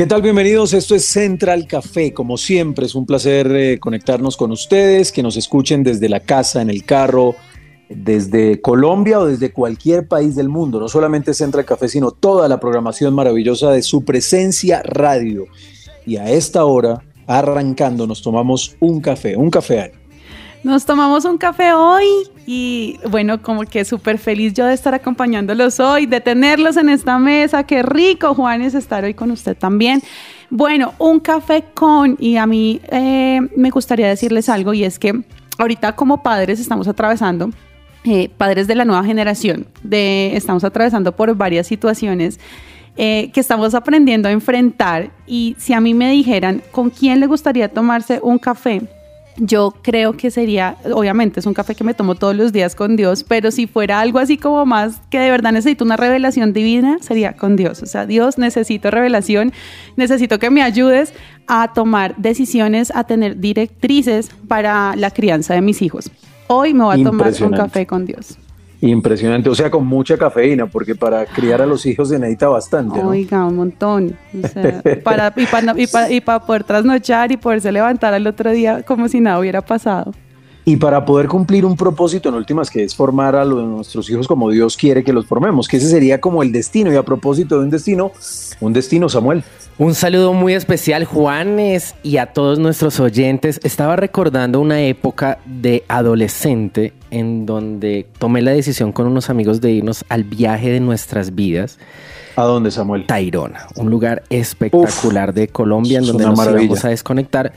¿Qué tal? Bienvenidos. Esto es Central Café. Como siempre, es un placer eh, conectarnos con ustedes, que nos escuchen desde la casa, en el carro, desde Colombia o desde cualquier país del mundo. No solamente Central Café, sino toda la programación maravillosa de su presencia radio. Y a esta hora, arrancando, nos tomamos un café, un café. Nos tomamos un café hoy y bueno, como que súper feliz yo de estar acompañándolos hoy, de tenerlos en esta mesa. Qué rico, Juanes, estar hoy con usted también. Bueno, un café con, y a mí eh, me gustaría decirles algo y es que ahorita como padres estamos atravesando, eh, padres de la nueva generación, de, estamos atravesando por varias situaciones. eh, que estamos aprendiendo a enfrentar y si a mí me dijeran con quién le gustaría tomarse un café, yo creo que sería, obviamente es un café que me tomo todos los días con Dios, pero si fuera algo así como más que de verdad necesito una revelación divina, sería con Dios. O sea, Dios, necesito revelación, necesito que me ayudes a tomar decisiones, a tener directrices para la crianza de mis hijos. Hoy me voy a tomar un café con Dios. Impresionante, o sea, con mucha cafeína, porque para criar a los hijos se necesita bastante. ¿no? Oiga, un montón. O sea, para, y para y pa- y pa poder trasnochar y poderse levantar al otro día como si nada hubiera pasado. Y para poder cumplir un propósito en últimas, que es formar a los- nuestros hijos como Dios quiere que los formemos, que ese sería como el destino. Y a propósito de un destino, un destino, Samuel. Un saludo muy especial, Juanes, y a todos nuestros oyentes. Estaba recordando una época de adolescente en donde tomé la decisión con unos amigos de irnos al viaje de nuestras vidas, ¿A dónde, Samuel? Tairona, un lugar espectacular de Colombia en donde nos maravilla. íbamos a desconectar.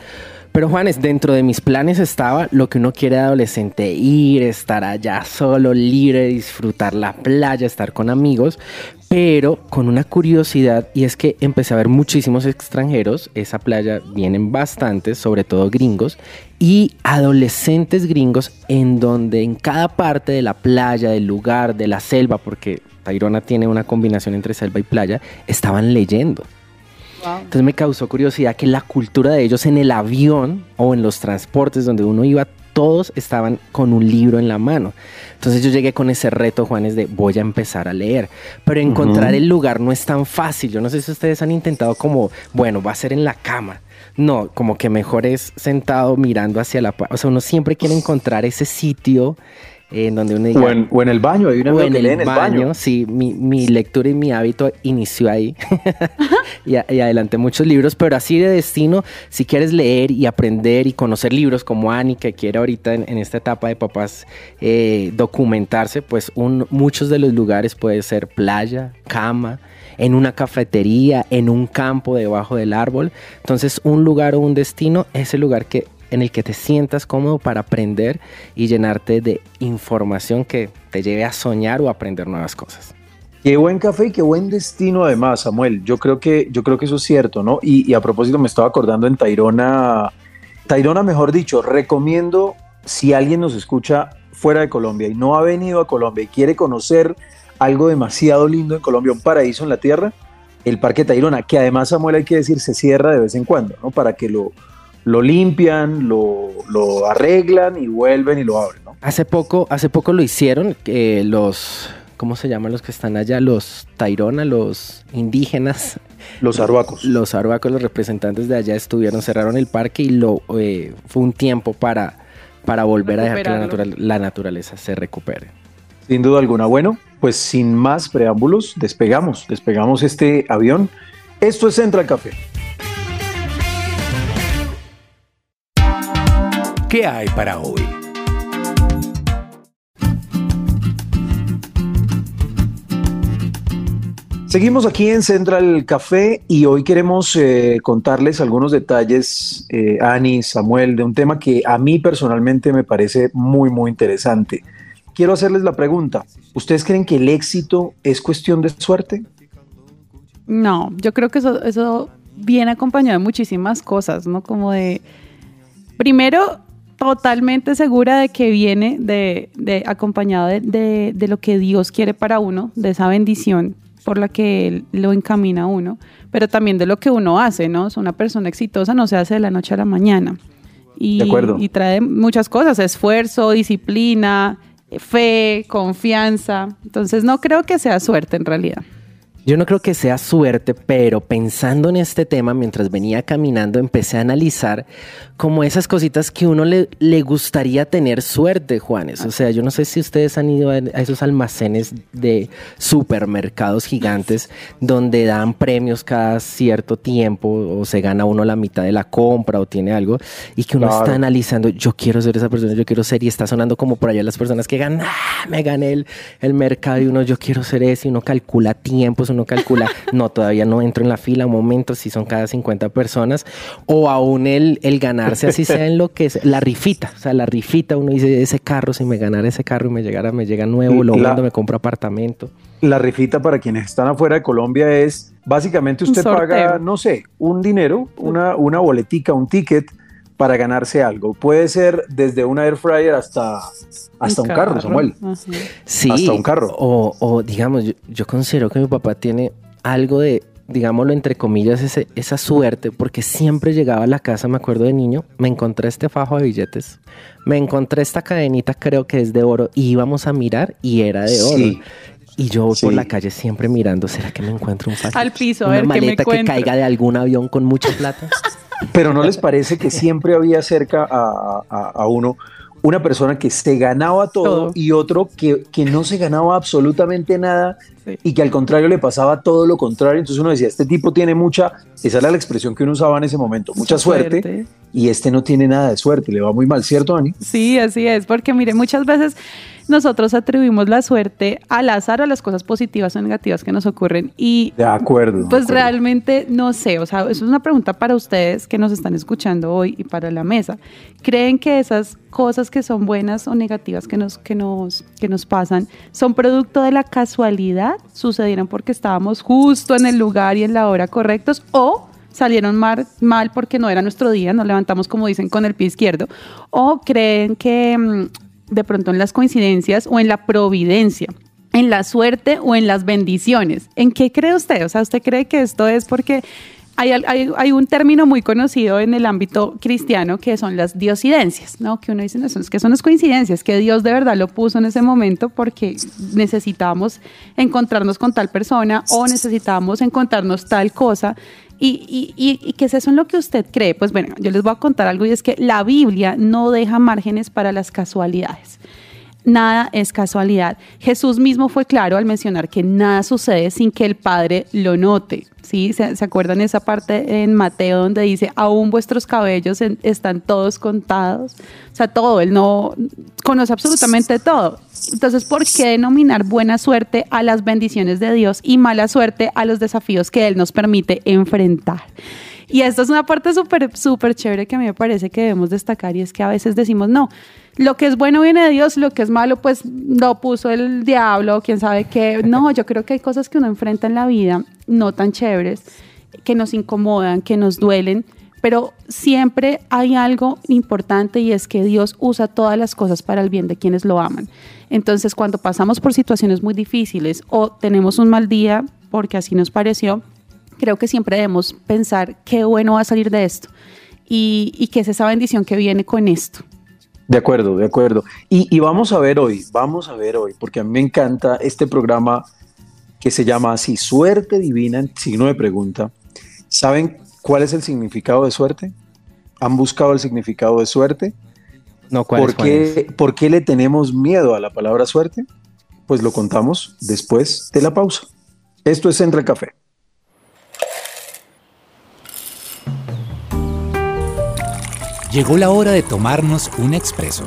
Pero Juanes, dentro de mis planes estaba lo que uno quiere de adolescente, ir, estar allá solo, libre, disfrutar la playa, estar con amigos, pero con una curiosidad y es que empecé a ver muchísimos extranjeros, esa playa vienen bastantes, sobre todo gringos, y adolescentes gringos en donde en cada parte de la playa, del lugar, de la selva, porque Tairona tiene una combinación entre selva y playa, estaban leyendo. Entonces me causó curiosidad que la cultura de ellos en el avión o en los transportes donde uno iba, todos estaban con un libro en la mano. Entonces yo llegué con ese reto, Juanes, de voy a empezar a leer. Pero encontrar Ujú. el lugar no es tan fácil. Yo no sé si ustedes han intentado como, bueno, va a ser en la cama. No, como que mejor es sentado mirando hacia la... O sea, uno siempre quiere encontrar ese sitio en donde uno diga... O en, o en el baño, hay una O en que el, lee en el baño, baño. sí, mi, mi lectura y mi hábito inició ahí. y, a- y adelanté muchos libros, pero así de destino, si quieres leer y aprender y conocer libros como Ani, que quiere ahorita en, en esta etapa de papás eh, documentarse, pues un- muchos de los lugares puede ser playa, cama, en una cafetería, en un campo debajo del árbol. Entonces, un lugar o un destino es el lugar que en el que te sientas cómodo para aprender y llenarte de información que te lleve a soñar o aprender nuevas cosas. Qué buen café y qué buen destino además, Samuel. Yo creo que, yo creo que eso es cierto, ¿no? Y, y a propósito me estaba acordando en Tairona, Tairona, mejor dicho, recomiendo si alguien nos escucha fuera de Colombia y no ha venido a Colombia y quiere conocer algo demasiado lindo en Colombia, un paraíso en la tierra, el Parque Tayrona, que además, Samuel, hay que decir, se cierra de vez en cuando, ¿no? Para que lo, lo limpian, lo, lo arreglan y vuelven y lo abren, ¿no? Hace poco, hace poco lo hicieron, eh, los, ¿cómo se llaman los que están allá? Los Tairona, los indígenas, Los arhuacos. los arhuacos, los representantes de allá estuvieron, cerraron el parque y lo eh, fue un tiempo para, para volver a dejar que la, natural- la naturaleza se recupere. Sin duda alguna. Bueno, pues sin más preámbulos, despegamos, despegamos este avión. Esto es Central Café. ¿Qué hay para hoy? Seguimos aquí en Central Café y hoy queremos eh, contarles algunos detalles, eh, Ani, Samuel, de un tema que a mí personalmente me parece muy, muy interesante. Quiero hacerles la pregunta, ¿ustedes creen que el éxito es cuestión de suerte? No, yo creo que eso, eso viene acompañado de muchísimas cosas, ¿no? Como de, primero, totalmente segura de que viene de, de acompañado de, de, de lo que Dios quiere para uno, de esa bendición por la que Él lo encamina a uno, pero también de lo que uno hace, ¿no? Es una persona exitosa no se hace de la noche a la mañana. Y, De acuerdo. y trae muchas cosas, esfuerzo, disciplina, fe, confianza. Entonces no creo que sea suerte en realidad. Yo no creo que sea suerte, pero pensando en este tema, mientras venía caminando, empecé a analizar como esas cositas que uno le, le gustaría tener suerte, Juanes. O sea, yo no sé si ustedes han ido a a esos almacenes de supermercados gigantes donde dan premios cada cierto tiempo o se gana uno la mitad de la compra o tiene algo y que uno Claro. está analizando, yo quiero ser esa persona, yo quiero ser y está sonando como por allá las personas que ganan, "Ah, me gané el, el mercado y uno, yo quiero ser ese y uno calcula tiempos, uno calcula, no, todavía no entro en la fila, un momento, si son cada 50 personas o aún el, el ganarse así sea en lo que es, la rifita, o sea, la rifita, uno dice, ese carro, si me ganara ese carro y me llegara, me llega nuevo, lo vendo, me compro apartamento. La rifita para quienes están afuera de Colombia es básicamente usted paga, no sé, un dinero, una, una boletica, un ticket para ganarse algo. Puede ser desde una air fryer hasta, hasta un, carro, Samuel. Ajá. Sí, Hasta un carro. O, o, digamos, yo, yo considero que mi papá tiene algo de, digámoslo entre comillas, ese- esa suerte, porque siempre llegaba a la casa, me acuerdo de niño, me encontré este fajo de billetes, me encontré esta cadenita, creo que es de oro, y íbamos a mirar y era de oro. Sí. Y yo voy por la calle siempre mirando, ¿será que me encuentro un fajo? Al piso, a Una ver me maleta que encuentro. caiga de algún avión con mucha plata. Pero ¿no les parece que siempre había cerca a, a- a uno una persona que se ganaba todo, Todo. y otro que, que no se ganaba absolutamente nada Sí. y que al contrario le pasaba todo lo contrario? Entonces uno decía, este tipo tiene mucha, esa era la expresión que uno usaba en ese momento, mucha suerte, Suerte. y este no tiene nada de suerte, le va muy mal, ¿cierto, Ani? Sí, así es, porque mire, muchas veces nosotros atribuimos la suerte al azar o a las cosas positivas o negativas que nos ocurren y De acuerdo. de pues acuerdo. realmente no sé, o sea, eso es una pregunta para ustedes que nos están escuchando hoy y para la mesa. ¿Creen que esas cosas que son buenas o negativas que nos, que nos, que nos pasan son producto de la casualidad? ¿Sucedieron porque estábamos justo en el lugar y en la hora correctos? ¿O salieron mal, mal porque no era nuestro día, nos levantamos como dicen con el pie izquierdo? ¿O creen que mm, de pronto en las coincidencias o en la providencia? en la suerte o en las bendiciones. ¿En qué cree usted? O sea, ¿usted cree que esto es porque hay, hay- un término muy conocido en el ámbito cristiano que son las diosidencias, ¿no? Que uno dice, no, es que son las coincidencias, que Dios de verdad lo puso en ese momento porque necesitábamos encontrarnos con tal persona o necesitábamos encontrarnos tal cosa. ¿Y, y, y, qué es eso en lo que usted cree? Pues bueno, yo les voy a contar algo y es que la Biblia no deja márgenes para las casualidades. Nada es casualidad. Jesús mismo fue claro al mencionar que nada sucede sin que el Padre lo note. ¿Sí? ¿Se, acuerdan esa parte en Mateo donde dice, aún vuestros cabellos están todos contados? O sea, todo, Él no conoce absolutamente todo. Entonces, ¿por qué denominar buena suerte a las bendiciones de Dios y mala suerte a los desafíos que Él nos permite enfrentar? Y esto es una parte súper, súper chévere que a mí me parece que debemos destacar y es que a veces decimos, no, lo que es bueno viene de Dios, lo que es malo pues lo puso el diablo, quién sabe qué. No, yo creo que hay cosas que uno enfrenta en la vida no tan chéveres, que nos incomodan, que nos duelen, pero siempre hay algo importante y es que Dios usa todas las cosas para el bien de quienes lo aman. Entonces, cuando pasamos por situaciones muy difíciles o tenemos un mal día, porque así nos pareció, creo que siempre debemos pensar qué bueno va a salir de esto y, y qué es esa bendición que viene con esto. De acuerdo, de acuerdo. Y, y vamos a ver hoy, vamos a ver hoy, porque a mí me encanta este programa que se llama así, Suerte Divina en signo de pregunta. ¿Saben cuál es el significado de suerte? ¿Han buscado el significado de suerte? No, ¿cuál es, ¿Por qué, ¿Por qué le tenemos miedo a la palabra suerte? Pues lo contamos después de la pausa. Esto es Entre el Café. Llegó la hora de tomarnos un expreso.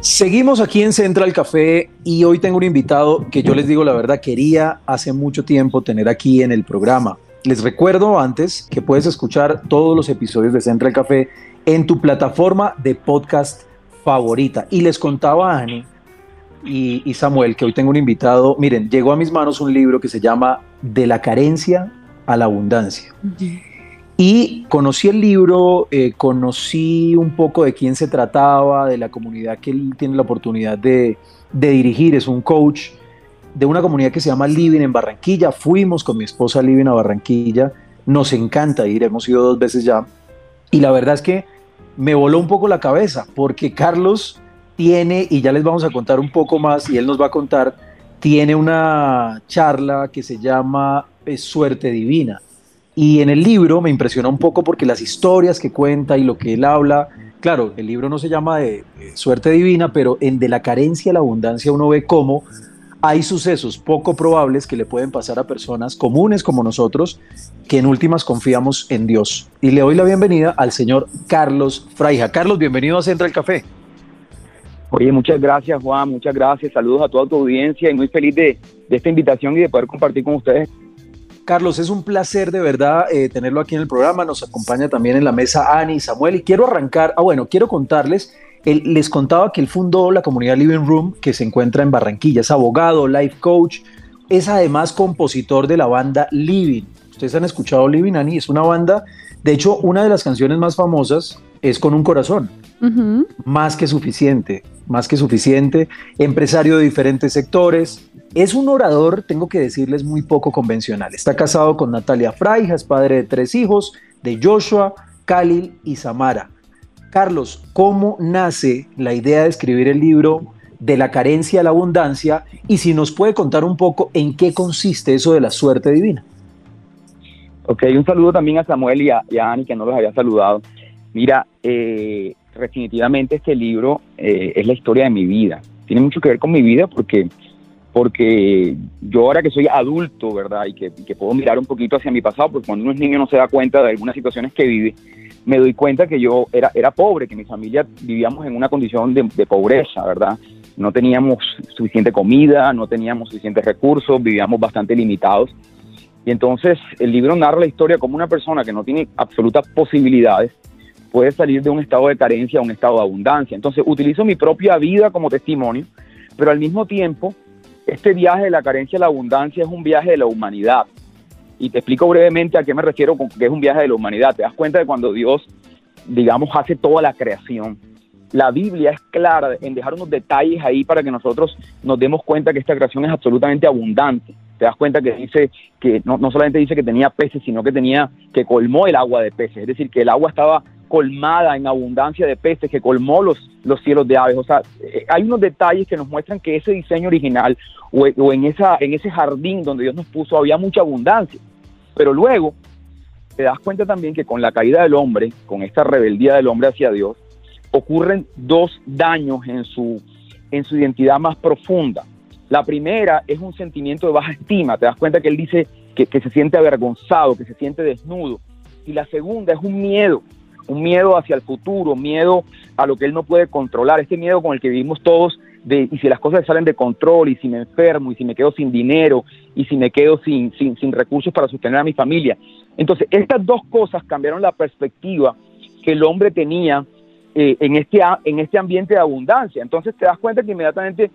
Seguimos aquí en Central Café y hoy tengo un invitado que yo les digo la verdad, quería hace mucho tiempo tener aquí en el programa. Les recuerdo antes que puedes escuchar todos los episodios de Central Café en tu plataforma de podcast favorita. Y les contaba a Ani y, y Samuel que hoy tengo un invitado. Miren, llegó a mis manos un libro que se llama De la carencia a la abundancia. Y conocí el libro, eh, conocí un poco de quién se trataba, de la comunidad que él tiene la oportunidad de, dirigir, es un coach de una comunidad que se llama Living en Barranquilla. Fuimos con mi esposa Living a Barranquilla, nos encanta ir, hemos ido dos veces ya. Y la verdad es que me voló un poco la cabeza, porque Carlos tiene, y ya les vamos a contar un poco más, y él nos va a contar, tiene una charla que se llama eh, Suerte Divina. Y en el libro me impresiona un poco porque las historias que cuenta y lo que él habla, claro, el libro no se llama de, suerte divina, pero en de la carencia a la abundancia uno ve cómo hay sucesos poco probables que le pueden pasar a personas comunes como nosotros, que en últimas confiamos en Dios. Y le doy la bienvenida al señor Carlos Fraija. Carlos, bienvenido a Central Café. Oye, muchas gracias Juan, muchas gracias, saludos a toda tu audiencia y muy feliz de, de esta invitación y de poder compartir con ustedes Carlos, es un placer de verdad eh, tenerlo aquí en el programa. Nos acompaña también en la mesa Ani y Samuel. Y quiero arrancar, ah, bueno, quiero contarles, él, les contaba que él fundó la comunidad Living Room, que se encuentra en Barranquilla. Es abogado, life coach, es además compositor de la banda Living. Ustedes han escuchado Living, Ani, es una banda, de hecho, una de las canciones más famosas es Con un Corazón. Más que suficiente, más que suficiente. Empresario de diferentes sectores, es un orador, tengo que decirles, muy poco convencional. Está casado con Natalia Fraija, es padre de tres hijos, de Joshua, Khalil y Samara. Carlos, ¿cómo nace la idea de escribir el libro de la carencia a la abundancia? Y si nos puede contar un poco en qué consiste eso de la suerte divina. Ok, un saludo también a Samuel y a, Ani, que no los había saludado. Mira, eh, definitivamente este libro eh, es la historia de mi vida. Tiene mucho que ver con mi vida porque porque yo ahora que soy adulto, ¿verdad? Y que, puedo mirar un poquito hacia mi pasado, porque cuando uno es niño no se da cuenta de algunas situaciones que vive, me doy cuenta que yo era, era pobre, que mi familia vivíamos en una condición de, pobreza, ¿verdad? No teníamos suficiente comida, no teníamos suficientes recursos, vivíamos bastante limitados. Y entonces el libro narra la historia como una persona que no tiene absolutas posibilidades puede salir de un estado de carencia a un estado de abundancia. Entonces utilizo mi propia vida como testimonio, pero al mismo tiempo este viaje de la carencia a la abundancia es un viaje de la humanidad. Y te explico brevemente a qué me refiero con que es un viaje de la humanidad. Te das cuenta de cuando Dios, digamos, hace toda la creación. La Biblia es clara en dejar unos detalles ahí para que nosotros nos demos cuenta que esta creación es absolutamente abundante. Te das cuenta que dice que no, no solamente dice que tenía peces, sino que tenía que colmó el agua de peces. Es decir, que el agua estaba colmada en abundancia de peces, que colmó los, los cielos de aves. O sea, eh, hay unos detalles que nos muestran que ese diseño original o, en, esa, en ese jardín donde Dios nos puso había mucha abundancia. Pero luego te das cuenta también que con la caída del hombre, con esta rebeldía del hombre hacia Dios, ocurren dos daños en su, en su identidad más profunda. La primera es un sentimiento de baja estima. Te das cuenta que él dice que, que se siente avergonzado, que se siente desnudo. Y la segunda es un miedo un miedo hacia el futuro, miedo a lo que él no puede controlar, este miedo con el que vivimos todos de y si las cosas salen de control y si me enfermo y si me quedo sin dinero y si me quedo sin, sin, sin recursos para sostener a mi familia. Entonces, estas dos cosas cambiaron la perspectiva que el hombre tenía eh, en, este, en este ambiente de abundancia. Entonces te das cuenta que inmediatamente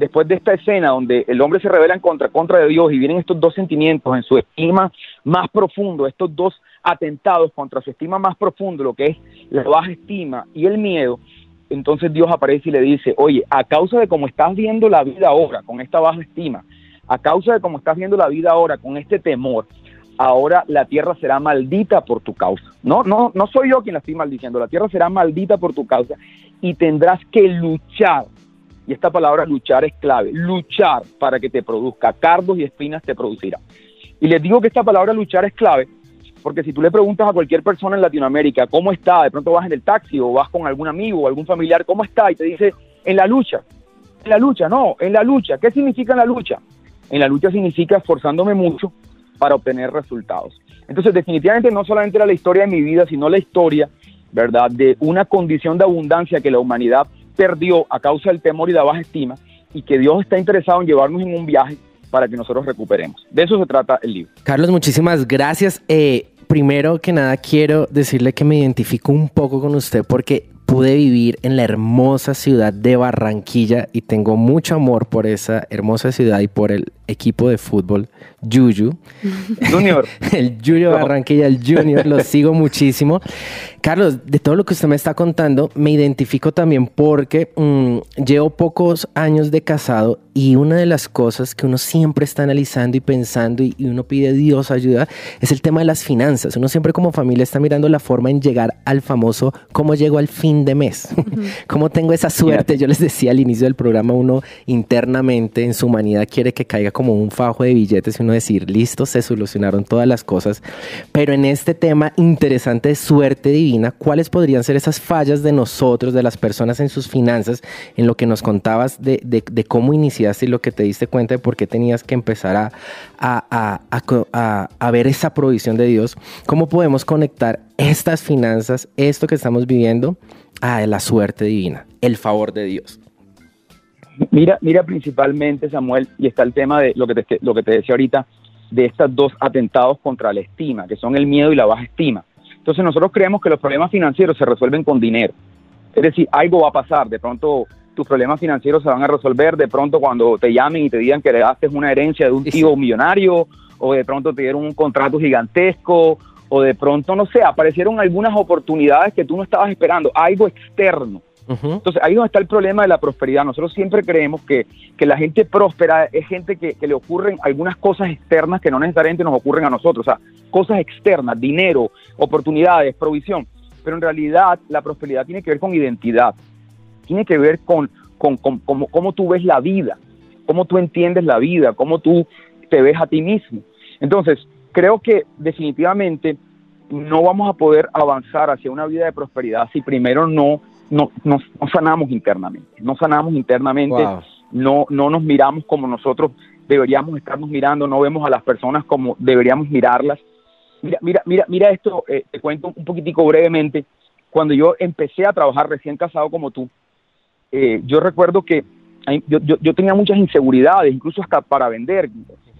después de esta escena donde el hombre se revela en contra, contra de Dios y vienen estos dos sentimientos en su estima más profundo, estos dos atentados contra su estima más profundo, lo que es la baja estima y el miedo, entonces Dios aparece y le dice, oye, a causa de cómo estás viendo la vida ahora, con esta baja estima, a causa de cómo estás viendo la vida ahora, con este temor, ahora la tierra será maldita por tu causa. No, no, no soy yo quien la estoy maldiciendo, la tierra será maldita por tu causa y tendrás que luchar. Y esta palabra luchar es clave, luchar para que te produzca cardos y espinas te producirá. Y les digo que esta palabra luchar es clave porque si tú le preguntas a cualquier persona en Latinoamérica cómo está, de pronto vas en el taxi o vas con algún amigo o algún familiar, ¿cómo está? Y te dice, en la lucha. En la lucha, no, en la lucha. ¿Qué significa en la lucha? En la lucha significa esforzándome mucho para obtener resultados. Entonces, definitivamente no solamente era la historia de mi vida, sino la historia, ¿verdad?, de una condición de abundancia que la humanidad perdió a causa del temor y la baja estima y que Dios está interesado en llevarnos en un viaje para que nosotros recuperemos. De eso se trata el libro. Carlos, muchísimas gracias. Eh, primero que nada quiero decirle que me identifico un poco con usted porque pude vivir en la hermosa ciudad de Barranquilla y tengo mucho amor por esa hermosa ciudad y por el equipo de fútbol, Yuyu. Junior. el Junior Barranquilla, el Junior, lo sigo muchísimo. Carlos, de todo lo que usted me está contando, me identifico también porque mm, llevo pocos años de casado y una de las cosas que uno siempre está analizando y pensando y, uno pide Dios ayuda es el tema de las finanzas. Uno siempre como familia está mirando la forma en llegar al famoso cómo llego al fin de mes, cómo tengo esa suerte. Yo les decía al inicio del programa, uno internamente en su humanidad quiere que caiga como un fajo de billetes y uno decir, listo, se solucionaron todas las cosas. Pero en este tema interesante de suerte divina, ¿cuáles podrían ser esas fallas de nosotros, de las personas en sus finanzas, en lo que nos contabas de, cómo iniciaste y lo que te diste cuenta de por qué tenías que empezar a, a, ver esa provisión de Dios? ¿Cómo podemos conectar estas finanzas, esto que estamos viviendo, a la suerte divina, el favor de Dios? Mira, mira principalmente, Samuel, y está el tema de lo que te, lo que te decía ahorita, de estos dos atentados contra la estima, que son el miedo y la baja estima. Entonces nosotros creemos que los problemas financieros se resuelven con dinero. Es decir, algo va a pasar, de pronto tus problemas financieros se van a resolver, de pronto cuando te llamen y te digan que le daste una herencia de un tío millonario, o de pronto te dieron un contrato gigantesco, o de pronto, no sé, aparecieron algunas oportunidades que tú no estabas esperando, algo externo. Entonces ahí donde está el problema de la prosperidad. Nosotros siempre creemos que, la gente próspera es gente que, le ocurren algunas cosas externas que no necesariamente nos ocurren a nosotros, o sea, cosas externas, dinero, oportunidades, provisión. Pero en realidad la prosperidad tiene que ver con identidad, tiene que ver con, con, cómo tú ves la vida, cómo tú entiendes la vida, cómo tú te ves a ti mismo. Entonces, creo que definitivamente no vamos a poder avanzar hacia una vida de prosperidad si primero no no, nos, sanamos internamente, no sanamos internamente, no, no nos miramos como nosotros deberíamos estarnos mirando, no vemos a las personas como deberíamos mirarlas. Mira, mira, mira, mira esto, eh, te cuento un poquitico brevemente. Cuando yo empecé a trabajar recién casado como tú, eh, yo recuerdo que yo, yo, yo, tenía muchas inseguridades, incluso hasta para vender.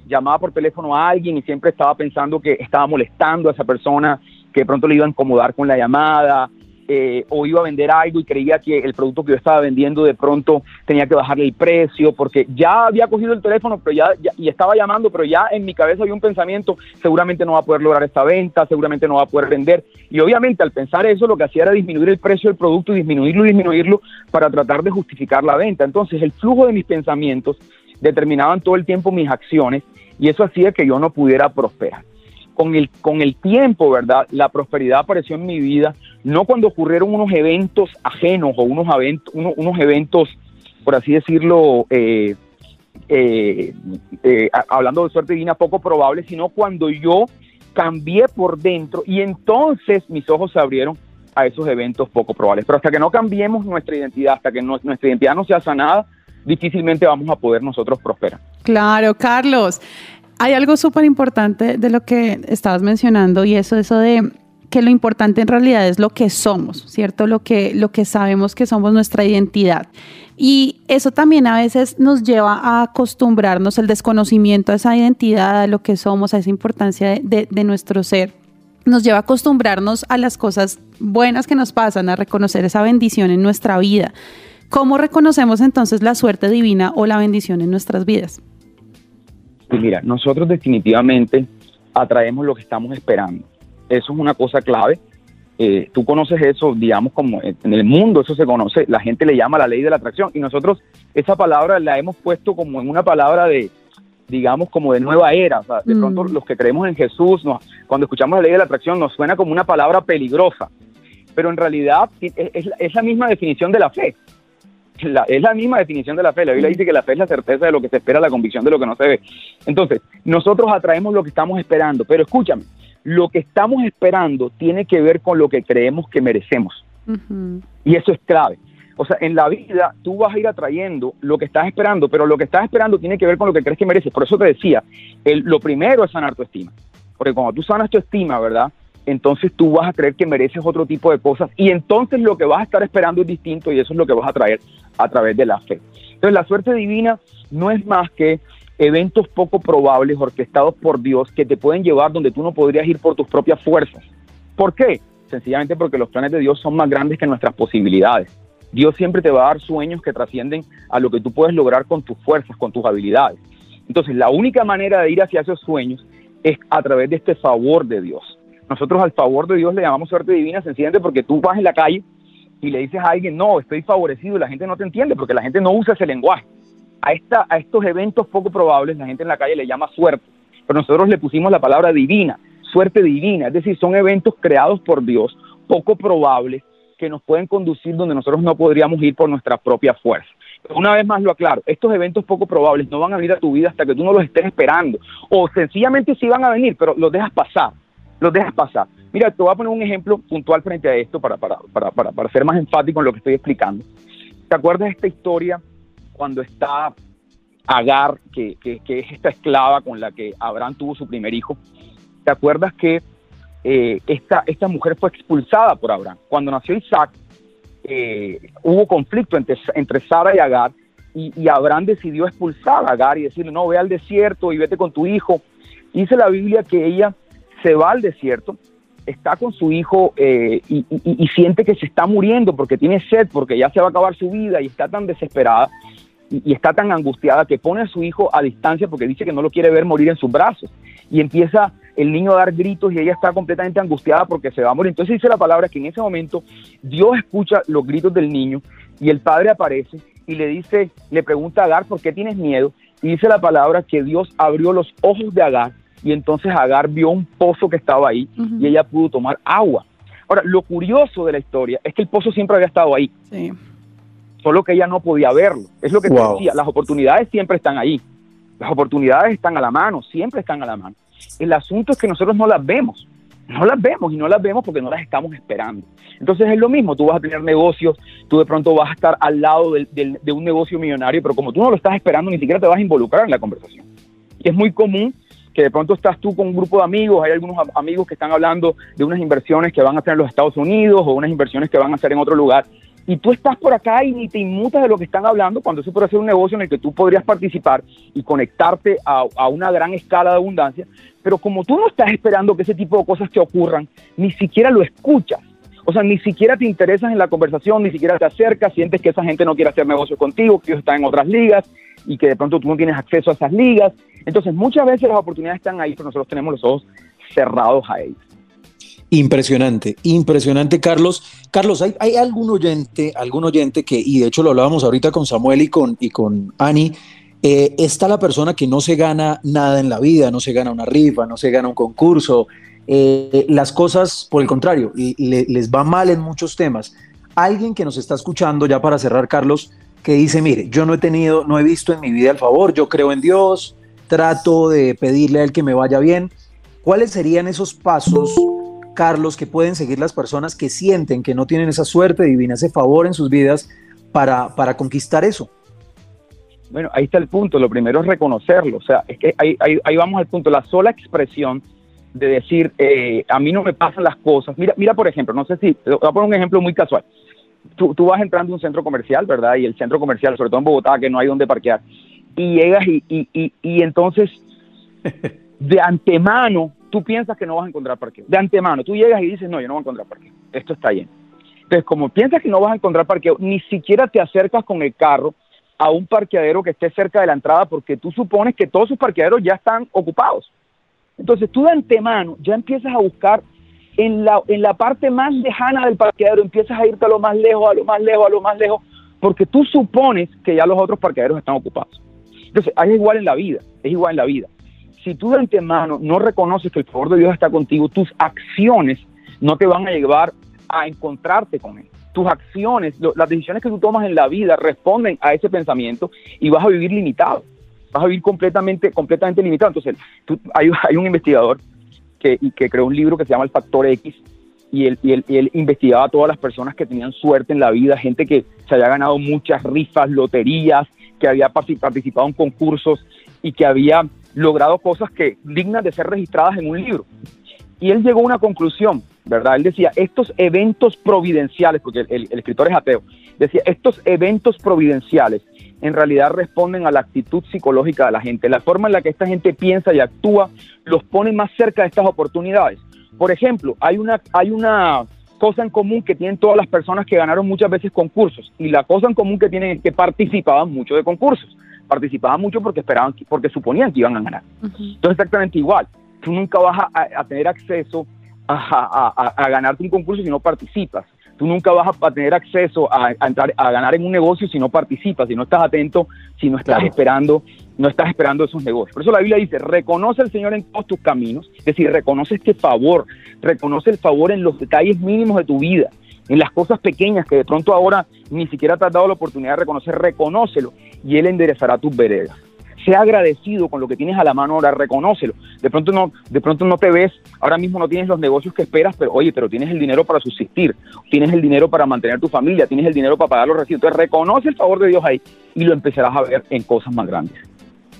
Llamaba por teléfono a alguien y siempre estaba pensando que estaba molestando a esa persona, que de pronto le iba a incomodar con la llamada, eh, o iba a vender algo y creía que el producto que yo estaba vendiendo de pronto tenía que bajarle el precio porque ya había cogido el teléfono pero ya, y estaba llamando, pero ya en mi cabeza había un pensamiento, seguramente no va a poder lograr esta venta, seguramente no va a poder vender. Y obviamente al pensar eso lo que hacía era disminuir el precio del producto disminuirlo disminuirlo para tratar de justificar la venta. Entonces el flujo de mis pensamientos determinaban todo el tiempo mis acciones y eso hacía que yo no pudiera prosperar con el, con el tiempo, ¿verdad? La prosperidad apareció en mi vida, no cuando ocurrieron unos eventos ajenos o unos, eventos, unos, eventos, por así decirlo, eh, eh, eh, hablando de suerte divina, poco probable, sino cuando yo cambié por dentro y entonces mis ojos se abrieron a esos eventos poco probables. Pero hasta que no cambiemos nuestra identidad, hasta que nuestra identidad no sea sanada, difícilmente vamos a poder nosotros prosperar. Claro, Carlos. Hay algo súper importante de lo que estabas mencionando y eso, eso de que lo importante en realidad es lo que somos, ¿cierto? Lo que, lo que sabemos que somos nuestra identidad. Y eso también a veces nos lleva a acostumbrarnos el desconocimiento a esa identidad, a lo que somos, a esa importancia de, de nuestro ser. Nos lleva a acostumbrarnos a las cosas buenas que nos pasan, a reconocer esa bendición en nuestra vida. ¿Cómo reconocemos entonces la suerte divina o la bendición en nuestras vidas? Mira, nosotros definitivamente atraemos lo que estamos esperando. Eso es una cosa clave. Eh, tú conoces eso, digamos, como en el mundo eso se conoce, la gente le llama la ley de la atracción y nosotros esa palabra la hemos puesto como en una palabra de, digamos, como de nueva era. O sea, de pronto mm. los que creemos en Jesús, cuando escuchamos la ley de la atracción nos suena como una palabra peligrosa, pero en realidad es la misma definición de la fe es la misma definición de la fe. La Biblia dice que la fe es la certeza de lo que se espera, la convicción de lo que no se ve. Entonces, nosotros atraemos lo que estamos esperando, pero escúchame, lo que estamos esperando tiene que ver con lo que creemos que merecemos. Y eso es clave. O sea, en la vida tú vas a ir atrayendo lo que estás esperando, pero lo que estás esperando tiene que ver con lo que crees que mereces. Por eso te decía, lo primero es sanar tu estima. Porque cuando tú sanas tu estima, ¿verdad? entonces tú vas a creer que mereces otro tipo de cosas y entonces lo que vas a estar esperando es distinto y eso es lo que vas a traer a través de la fe. Entonces la suerte divina no es más que eventos poco probables orquestados por Dios que te pueden llevar donde tú no podrías ir por tus propias fuerzas. ¿Por qué? Sencillamente porque los planes de Dios son más grandes que nuestras posibilidades. Dios siempre te va a dar sueños que trascienden a lo que tú puedes lograr con tus fuerzas, con tus habilidades. Entonces, la única manera de ir hacia esos sueños es a través de este favor de Dios. Nosotros al favor de Dios le llamamos suerte divina sencillamente porque tú vas en la calle y le dices a alguien, no, estoy favorecido, y la gente no te entiende porque la gente no usa ese lenguaje. A, esta, a estos eventos poco probables la gente en la calle le llama suerte, pero nosotros le pusimos la palabra divina, suerte divina, es decir, son eventos creados por Dios, poco probables, que nos pueden conducir donde nosotros no podríamos ir por nuestra propia fuerza. Una vez más lo aclaro, estos eventos poco probables no van a venir a tu vida hasta que tú no los estés esperando, o sencillamente sí van a venir, pero los dejas pasar, los dejas pasar. Mira, te voy a poner un ejemplo puntual frente a esto para, para, para, para, para ser más enfático en lo que estoy explicando. ¿Te acuerdas de esta historia cuando está Agar, que, que, es esta esclava con la que Abraham tuvo su primer hijo? ¿Te acuerdas que eh, esta, esta mujer fue expulsada por Abraham? Cuando nació Isaac, eh, hubo conflicto entre, entre Sara y Agar, y, y, Abraham decidió expulsar a Agar y decirle, no, ve al desierto y vete con tu hijo. Dice la Biblia que ella se va al desierto, está con su hijo eh, y, y, y, siente que se está muriendo porque tiene sed, porque ya se va a acabar su vida y está tan desesperada y, está tan angustiada que pone a su hijo a distancia porque dice que no lo quiere ver morir en sus brazos. Y empieza el niño a dar gritos y ella está completamente angustiada porque se va a morir. Entonces dice la palabra que en ese momento Dios escucha los gritos del niño y el padre aparece y le dice, le pregunta a Agar, ¿por qué tienes miedo? Y dice la palabra que Dios abrió los ojos de Agar y entonces Agar vio un pozo que estaba ahí uh -huh. y ella pudo tomar agua. Ahora, lo curioso de la historia es que el pozo siempre había estado ahí. Sí. Solo que ella no podía verlo. Es lo que wow. te decía, las oportunidades siempre están ahí. Las oportunidades están a la mano, siempre están a la mano. El asunto es que nosotros no las vemos. No las vemos y no las vemos porque no las estamos esperando. Entonces es lo mismo, tú vas a tener negocios, tú de pronto vas a estar al lado de, de, de un negocio millonario, pero como tú no lo estás esperando, ni siquiera te vas a involucrar en la conversación. Y es muy común que de pronto estás tú con un grupo de amigos, hay algunos amigos que están hablando de unas inversiones que van a hacer en los Estados Unidos o unas inversiones que van a hacer en otro lugar, y tú estás por acá y ni te inmutas de lo que están hablando cuando eso puede ser un negocio en el que tú podrías participar y conectarte a, a, una gran escala de abundancia, pero como tú no estás esperando que ese tipo de cosas te ocurran, ni siquiera lo escuchas. O sea, ni siquiera te interesas en la conversación, ni siquiera te acercas, sientes que esa gente no quiere hacer negocio contigo, que ellos están en otras ligas y que de pronto tú no tienes acceso a esas ligas. Entonces, muchas veces las oportunidades están ahí, pero nosotros tenemos los ojos cerrados a ellas. Impresionante, impresionante, Carlos. Carlos, ¿hay, algún oyente, algún oyente que, y de hecho lo hablábamos ahorita con Samuel y con, y con Ani, eh, está la persona que no se gana nada en la vida, no se gana una rifa, no se gana un concurso, eh, las cosas, por el contrario, le, les va mal en muchos temas. Alguien que nos está escuchando, ya para cerrar, Carlos, que dice, mire, yo no he tenido, no he visto en mi vida el favor, yo creo en Dios, trato de pedirle a él que me vaya bien. ¿Cuáles serían esos pasos? Carlos, que pueden seguir las personas que sienten que no tienen esa suerte divina, ese favor en sus vidas para, para conquistar eso? Bueno, ahí está el punto. Lo primero es reconocerlo. O sea, es que ahí, ahí, vamos al punto. La sola expresión de decir, eh, a mí no me pasan las cosas. Mira, mira, por ejemplo, no sé si, voy a poner un ejemplo muy casual. Tú, tú vas entrando a un centro comercial, ¿verdad? Y el centro comercial, sobre todo en Bogotá, que no hay donde parquear. Y llegas y, y, y, y entonces, de antemano, tú piensas que no vas a encontrar parqueo. De antemano, tú llegas y dices, no, yo no voy a encontrar parqueo. Esto está lleno. Entonces, como piensas que no vas a encontrar parqueo, ni siquiera te acercas con el carro a un parqueadero que esté cerca de la entrada porque tú supones que todos sus parqueaderos ya están ocupados. Entonces, tú de antemano ya empiezas a buscar en la, en la parte más lejana del parqueadero, empiezas a irte a lo más lejos, a lo más lejos, a lo más lejos, porque tú supones que ya los otros parqueaderos están ocupados. Entonces, es igual en la vida, es igual en la vida si tú de antemano no reconoces que el favor de Dios está contigo, tus acciones no te van a llevar a encontrarte con Él. Tus acciones, las decisiones que tú tomas en la vida responden a ese pensamiento y vas a vivir limitado. Vas a vivir completamente, completamente limitado. Entonces, hay, un investigador que, que, creó un libro que se llama El Factor X y él, y, él, y él investigaba a todas las personas que tenían suerte en la vida, gente que se había ganado muchas rifas, loterías, que había participado en concursos y que había logrado cosas que dignas de ser registradas en un libro. Y él llegó a una conclusión, ¿verdad? Él decía, estos eventos providenciales, porque el, escritor es ateo, decía, estos eventos providenciales en realidad responden a la actitud psicológica de la gente. La forma en la que esta gente piensa y actúa los pone más cerca de estas oportunidades. Por ejemplo, hay una, hay una cosa en común que tienen todas las personas que ganaron muchas veces concursos y la cosa en común que tienen es que participaban mucho de concursos participaban mucho porque esperaban, porque suponían que iban a ganar. Entonces exactamente igual, tú nunca vas a, tener acceso a, a, ganarte un concurso si no participas. Tú nunca vas a, tener acceso a, entrar, a ganar en un negocio si no participas, si no estás atento, si no estás esperando, no estás esperando esos negocios. Por eso la Biblia dice, reconoce al Señor en todos tus caminos, es decir, reconoce este favor, reconoce el favor en los detalles mínimos de tu vida, en las cosas pequeñas que de pronto ahora ni siquiera te has dado la oportunidad de reconocer, reconócelo y Él enderezará tus veredas sea agradecido con lo que tienes a la mano ahora, reconócelo. De pronto no, de pronto no te ves, ahora mismo no tienes los negocios que esperas, pero oye, pero tienes el dinero para subsistir, tienes el dinero para mantener tu familia, tienes el dinero para pagar los recibos. Entonces reconoce el favor de Dios ahí y lo empezarás a ver en cosas más grandes.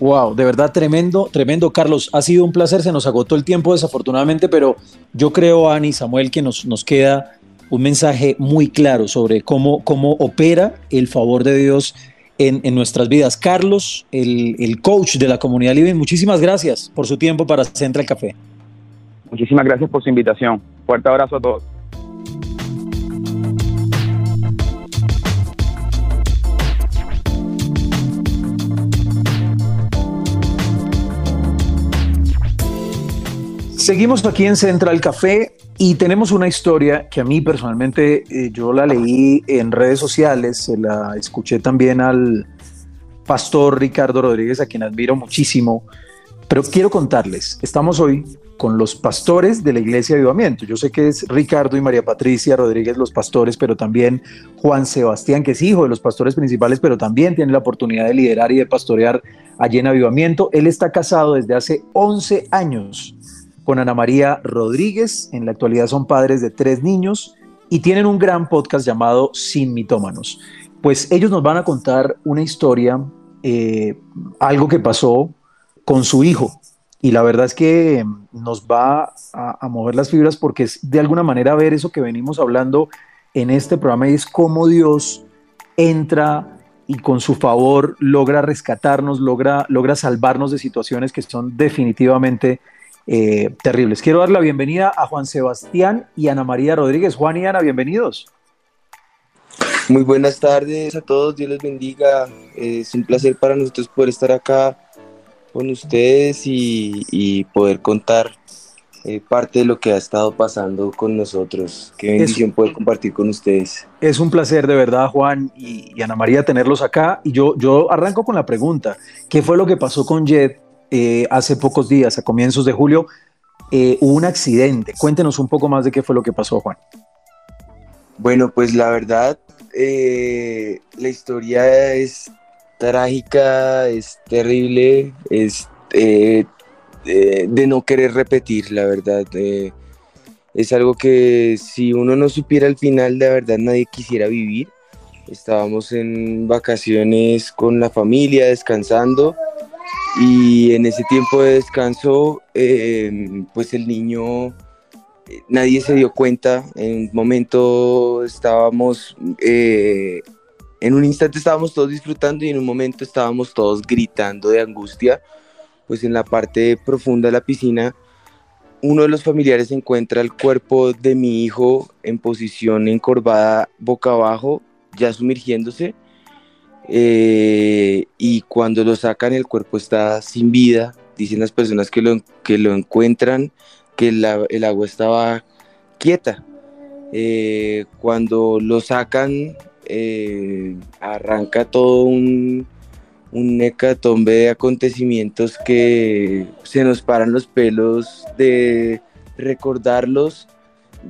Wow, de verdad tremendo, tremendo, Carlos. Ha sido un placer, se nos agotó el tiempo desafortunadamente, pero yo creo, Ani, Samuel, que nos, nos queda un mensaje muy claro sobre cómo, cómo opera el favor de Dios en, nuestras vidas. Carlos, el, coach de la comunidad Living, muchísimas gracias por su tiempo para Central Café. Muchísimas gracias por su invitación. Fuerte abrazo a todos. Seguimos aquí en Central Café y tenemos una historia que a mí personalmente eh, yo la leí en redes sociales, se la escuché también al pastor Ricardo Rodríguez, a quien admiro muchísimo, pero quiero contarles, estamos hoy con los pastores de la Iglesia de Avivamiento. Yo sé que es Ricardo y María Patricia Rodríguez los pastores, pero también Juan Sebastián, que es hijo de los pastores principales, pero también tiene la oportunidad de liderar y de pastorear allí en Avivamiento. Él está casado desde hace 11 años con Ana María Rodríguez. En la actualidad son padres de tres niños y tienen un gran podcast llamado Sin Mitómanos. Pues ellos nos van a contar una historia, eh, algo que pasó con su hijo. Y la verdad es que nos va a, a mover las fibras porque es de alguna manera ver eso que venimos hablando en este programa y es cómo Dios entra y con su favor logra rescatarnos, logra, logra salvarnos de situaciones que son definitivamente eh, terribles. Quiero dar la bienvenida a Juan Sebastián y Ana María Rodríguez. Juan y Ana, bienvenidos. Muy buenas tardes a todos, Dios les bendiga. Es un placer para nosotros poder estar acá con ustedes y, poder contar eh, parte de lo que ha estado pasando con nosotros. Qué bendición poder compartir con ustedes. Es un placer de verdad, Juan y, Ana María, tenerlos acá. Y yo, yo arranco con la pregunta, ¿qué fue lo que pasó con Jet eh, hace pocos días, a comienzos de julio, eh, hubo un accidente. Cuéntenos un poco más de qué fue lo que pasó, Juan. Bueno, pues la verdad, eh, la historia es trágica, es terrible, es de no querer repetir, la verdad. es algo que si uno no supiera al final, de verdad nadie quisiera vivir. Estábamos en vacaciones con la familia, descansando y en ese tiempo de descanso, em, pues el niño, eh, nadie se dio cuenta. En un momento estábamos, eh, en un instante estábamos todos disfrutando y en un momento estábamos todos gritando de angustia. Pues en la parte profunda de la piscina, uno de los familiares encuentra el cuerpo de mi hijo en posición encorvada boca abajo, ya sumergiéndose eh, y cuando lo sacan el cuerpo está sin vida. Dicen las personas que lo, que lo encuentran que el agua estaba quieta. Eh, cuando lo sacan eh, arranca todo un, un hecatombe de acontecimientos que se nos paran los pelos de recordarlos,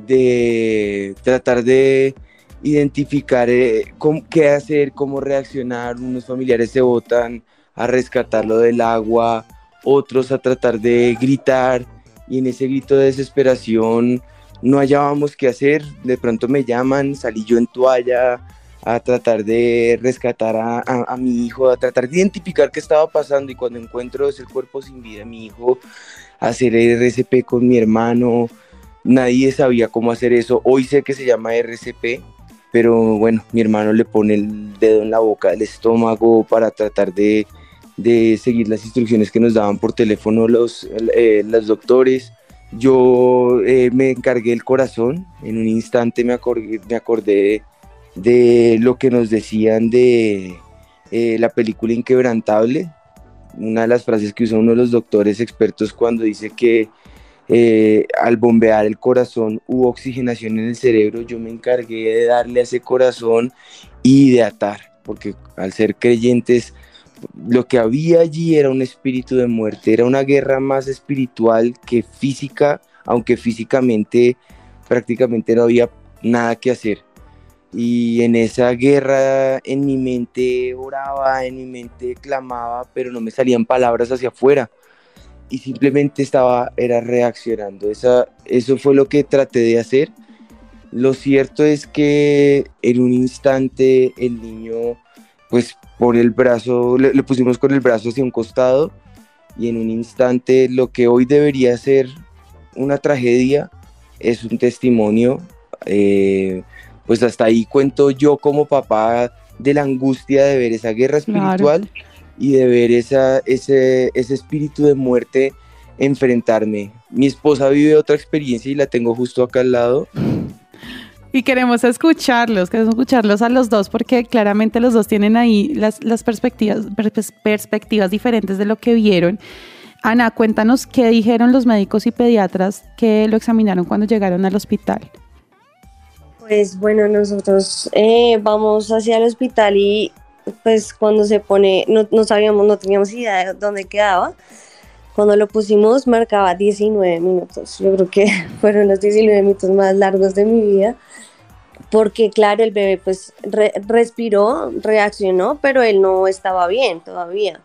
de tratar de identificar eh, qué hacer, cómo reaccionar. Unos familiares se botan a rescatarlo del agua, otros a tratar de gritar y en ese grito de desesperación no hallábamos qué hacer. De pronto me llaman, salí yo en toalla a tratar de rescatar a, mi hijo, a tratar de identificar qué estaba pasando y cuando encuentro ese cuerpo sin vida, mi hijo, hacer RCP con mi hermano, nadie sabía cómo hacer eso. Hoy sé que se llama RCP, pero bueno, mi hermano le pone el dedo en la boca del estómago para tratar de, seguir las instrucciones que nos daban por teléfono los, eh, los doctores. Yo eh, me encargué el corazón, en un instante me acordé, me acordé de lo que nos decían de, eh, la película Inquebrantable, una de las frases que usa uno de los doctores expertos cuando dice que eh, al bombear el corazón hubo oxigenación en el cerebro, yo me encargué de darle a ese corazón y de atar, porque al ser creyentes, lo que había allí era un espíritu de muerte, era una guerra más espiritual que física, aunque físicamente prácticamente no había nada que hacer. Y en esa guerra en mi mente oraba, en mi mente clamaba, pero no me salían palabras hacia afuera y simplemente estaba, era reaccionando. Esa, eso fue lo que traté de hacer. Lo cierto es que en un instante el niño, pues por el brazo, le, pusimos con el brazo hacia un costado y en un instante lo que hoy debería ser una tragedia es un testimonio. Eh, pues hasta ahí cuento yo como papá de la angustia de ver esa guerra espiritual y de ver esa, ese, ese espíritu de muerte enfrentarme. Mi esposa vive otra experiencia y la tengo justo acá al lado. Y queremos escucharlos, queremos escucharlos a los dos porque claramente los dos tienen ahí las, las perspectivas, perspectivas diferentes de lo que vieron. Ana, cuéntanos qué dijeron los médicos y pediatras que lo examinaron cuando llegaron al hospital. Pues bueno, nosotros eh, vamos hacia el hospital y pues cuando se pone, no, sabíamos, no teníamos idea de dónde quedaba. Cuando lo pusimos marcaba 19 minutos. Yo creo que fueron los 19 minutos más largos de mi vida. Porque claro, el bebé pues respiró, reaccionó, pero él no estaba bien todavía.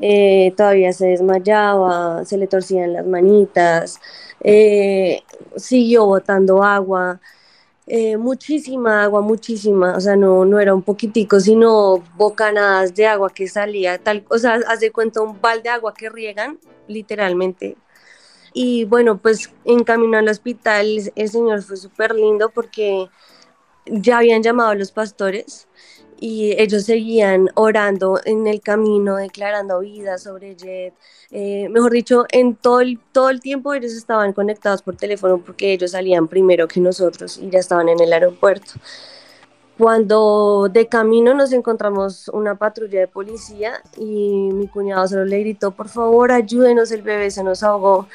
Eh, todavía se desmayaba, se le torcían las manitas, eh, siguió botando agua. Eh, muchísima agua, muchísima, o sea, no, no era un poquitico, sino bocanadas de agua que salía, tal, o sea, haz de cuenta un balde de agua que riegan, literalmente. Y bueno, pues en camino al hospital, el señor fue súper lindo porque ya habían llamado a los pastores y ellos seguían orando en el camino, declarando vida sobre Jet. Eh, mejor dicho, en todo el, todo el tiempo ellos estaban conectados por teléfono porque ellos salían primero que nosotros y ya estaban en el aeropuerto. Cuando de camino nos encontramos una patrulla de policía y mi cuñado solo le gritó, por favor ayúdenos, el bebé se nos ahogó.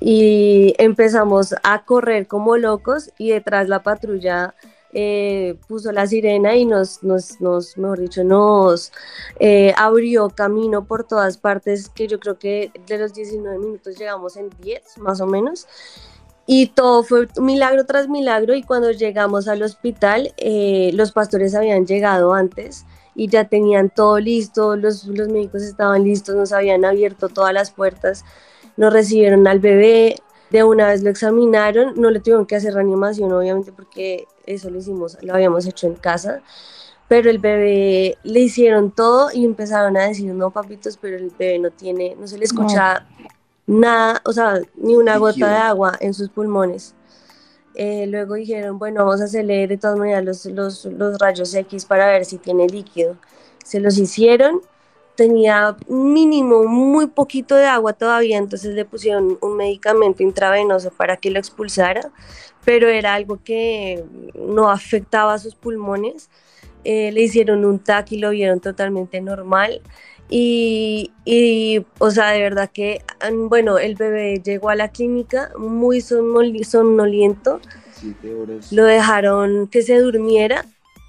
Y empezamos a correr como locos y detrás la patrulla eh, puso la sirena y nos, nos, nos mejor dicho, nos eh, abrió camino por todas partes, que yo creo que de los 19 minutos llegamos en 10 más o menos. Y todo fue milagro tras milagro y cuando llegamos al hospital, eh, los pastores habían llegado antes y ya tenían todo listo, los, los médicos estaban listos, nos habían abierto todas las puertas, nos recibieron al bebé, de una vez lo examinaron, no le tuvieron que hacer reanimación obviamente porque eso lo hicimos, lo habíamos hecho en casa, pero el bebé le hicieron todo y empezaron a decir, no papitos, pero el bebé no tiene, no se le escucha nada, o sea, ni una gota de agua en sus pulmones. Eh, luego dijeron, bueno, vamos a hacerle de todas maneras los, los, los rayos X para ver si tiene líquido. Se los hicieron tenía mínimo, muy poquito de agua todavía, entonces le pusieron un medicamento intravenoso para que lo expulsara, pero era algo que no afectaba a sus pulmones. Eh, le hicieron un TAC y lo vieron totalmente normal. Y, y, o sea, de verdad que, bueno, el bebé llegó a la clínica muy somnoliento. Lo dejaron que se durmiera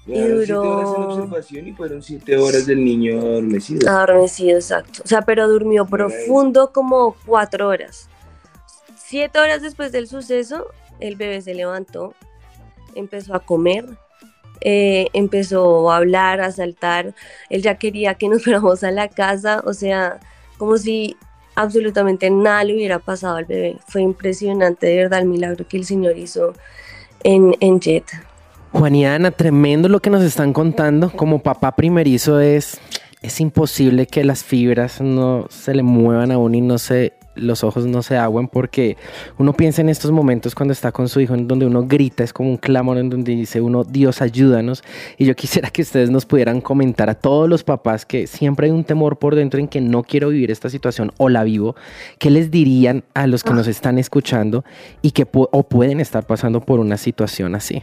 y duró... horas en observación y fueron siete horas del niño adormecido. Adormecido, exacto. O sea, pero durmió profundo como cuatro horas. Siete horas después del suceso, el bebé se levantó, empezó a comer, eh, empezó a hablar, a saltar. Él ya quería que nos fuéramos a la casa, o sea, como si absolutamente nada le hubiera pasado al bebé. Fue impresionante, de verdad, el milagro que el Señor hizo en, en Jet. Juan y Ana, tremendo lo que nos están contando. Como papá primerizo es, es imposible que las fibras no se le muevan aún y no se, los ojos no se aguen porque uno piensa en estos momentos cuando está con su hijo en donde uno grita, es como un clamor en donde dice uno, Dios ayúdanos. Y yo quisiera que ustedes nos pudieran comentar a todos los papás que siempre hay un temor por dentro en que no quiero vivir esta situación o la vivo, ¿qué les dirían a los que nos están escuchando y que o pueden estar pasando por una situación así?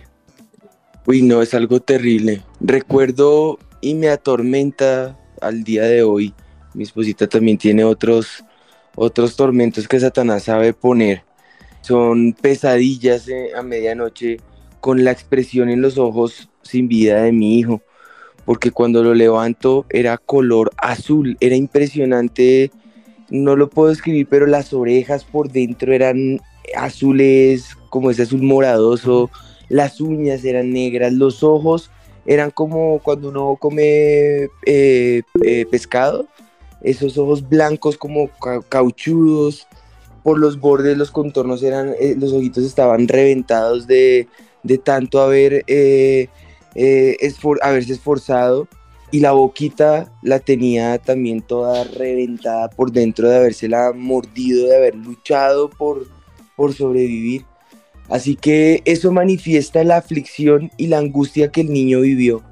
Uy, no, es algo terrible. Recuerdo y me atormenta al día de hoy, mi esposita también tiene otros, otros tormentos que Satanás sabe poner. Son pesadillas eh, a medianoche con la expresión en los ojos sin vida de mi hijo, porque cuando lo levanto era color azul, era impresionante, no lo puedo escribir, pero las orejas por dentro eran azules, como ese azul moradoso, las uñas eran negras, los ojos eran como cuando uno come eh, eh, pescado, esos ojos blancos como cauchudos, por los bordes los contornos eran, eh, los ojitos estaban reventados de, de tanto haber, haberse esforzado y la boquita la tenía también toda reventada por dentro de habérsela mordido, de haber luchado por, por sobrevivir. Así que eso manifiesta la aflicción y la angustia que el niño vivió.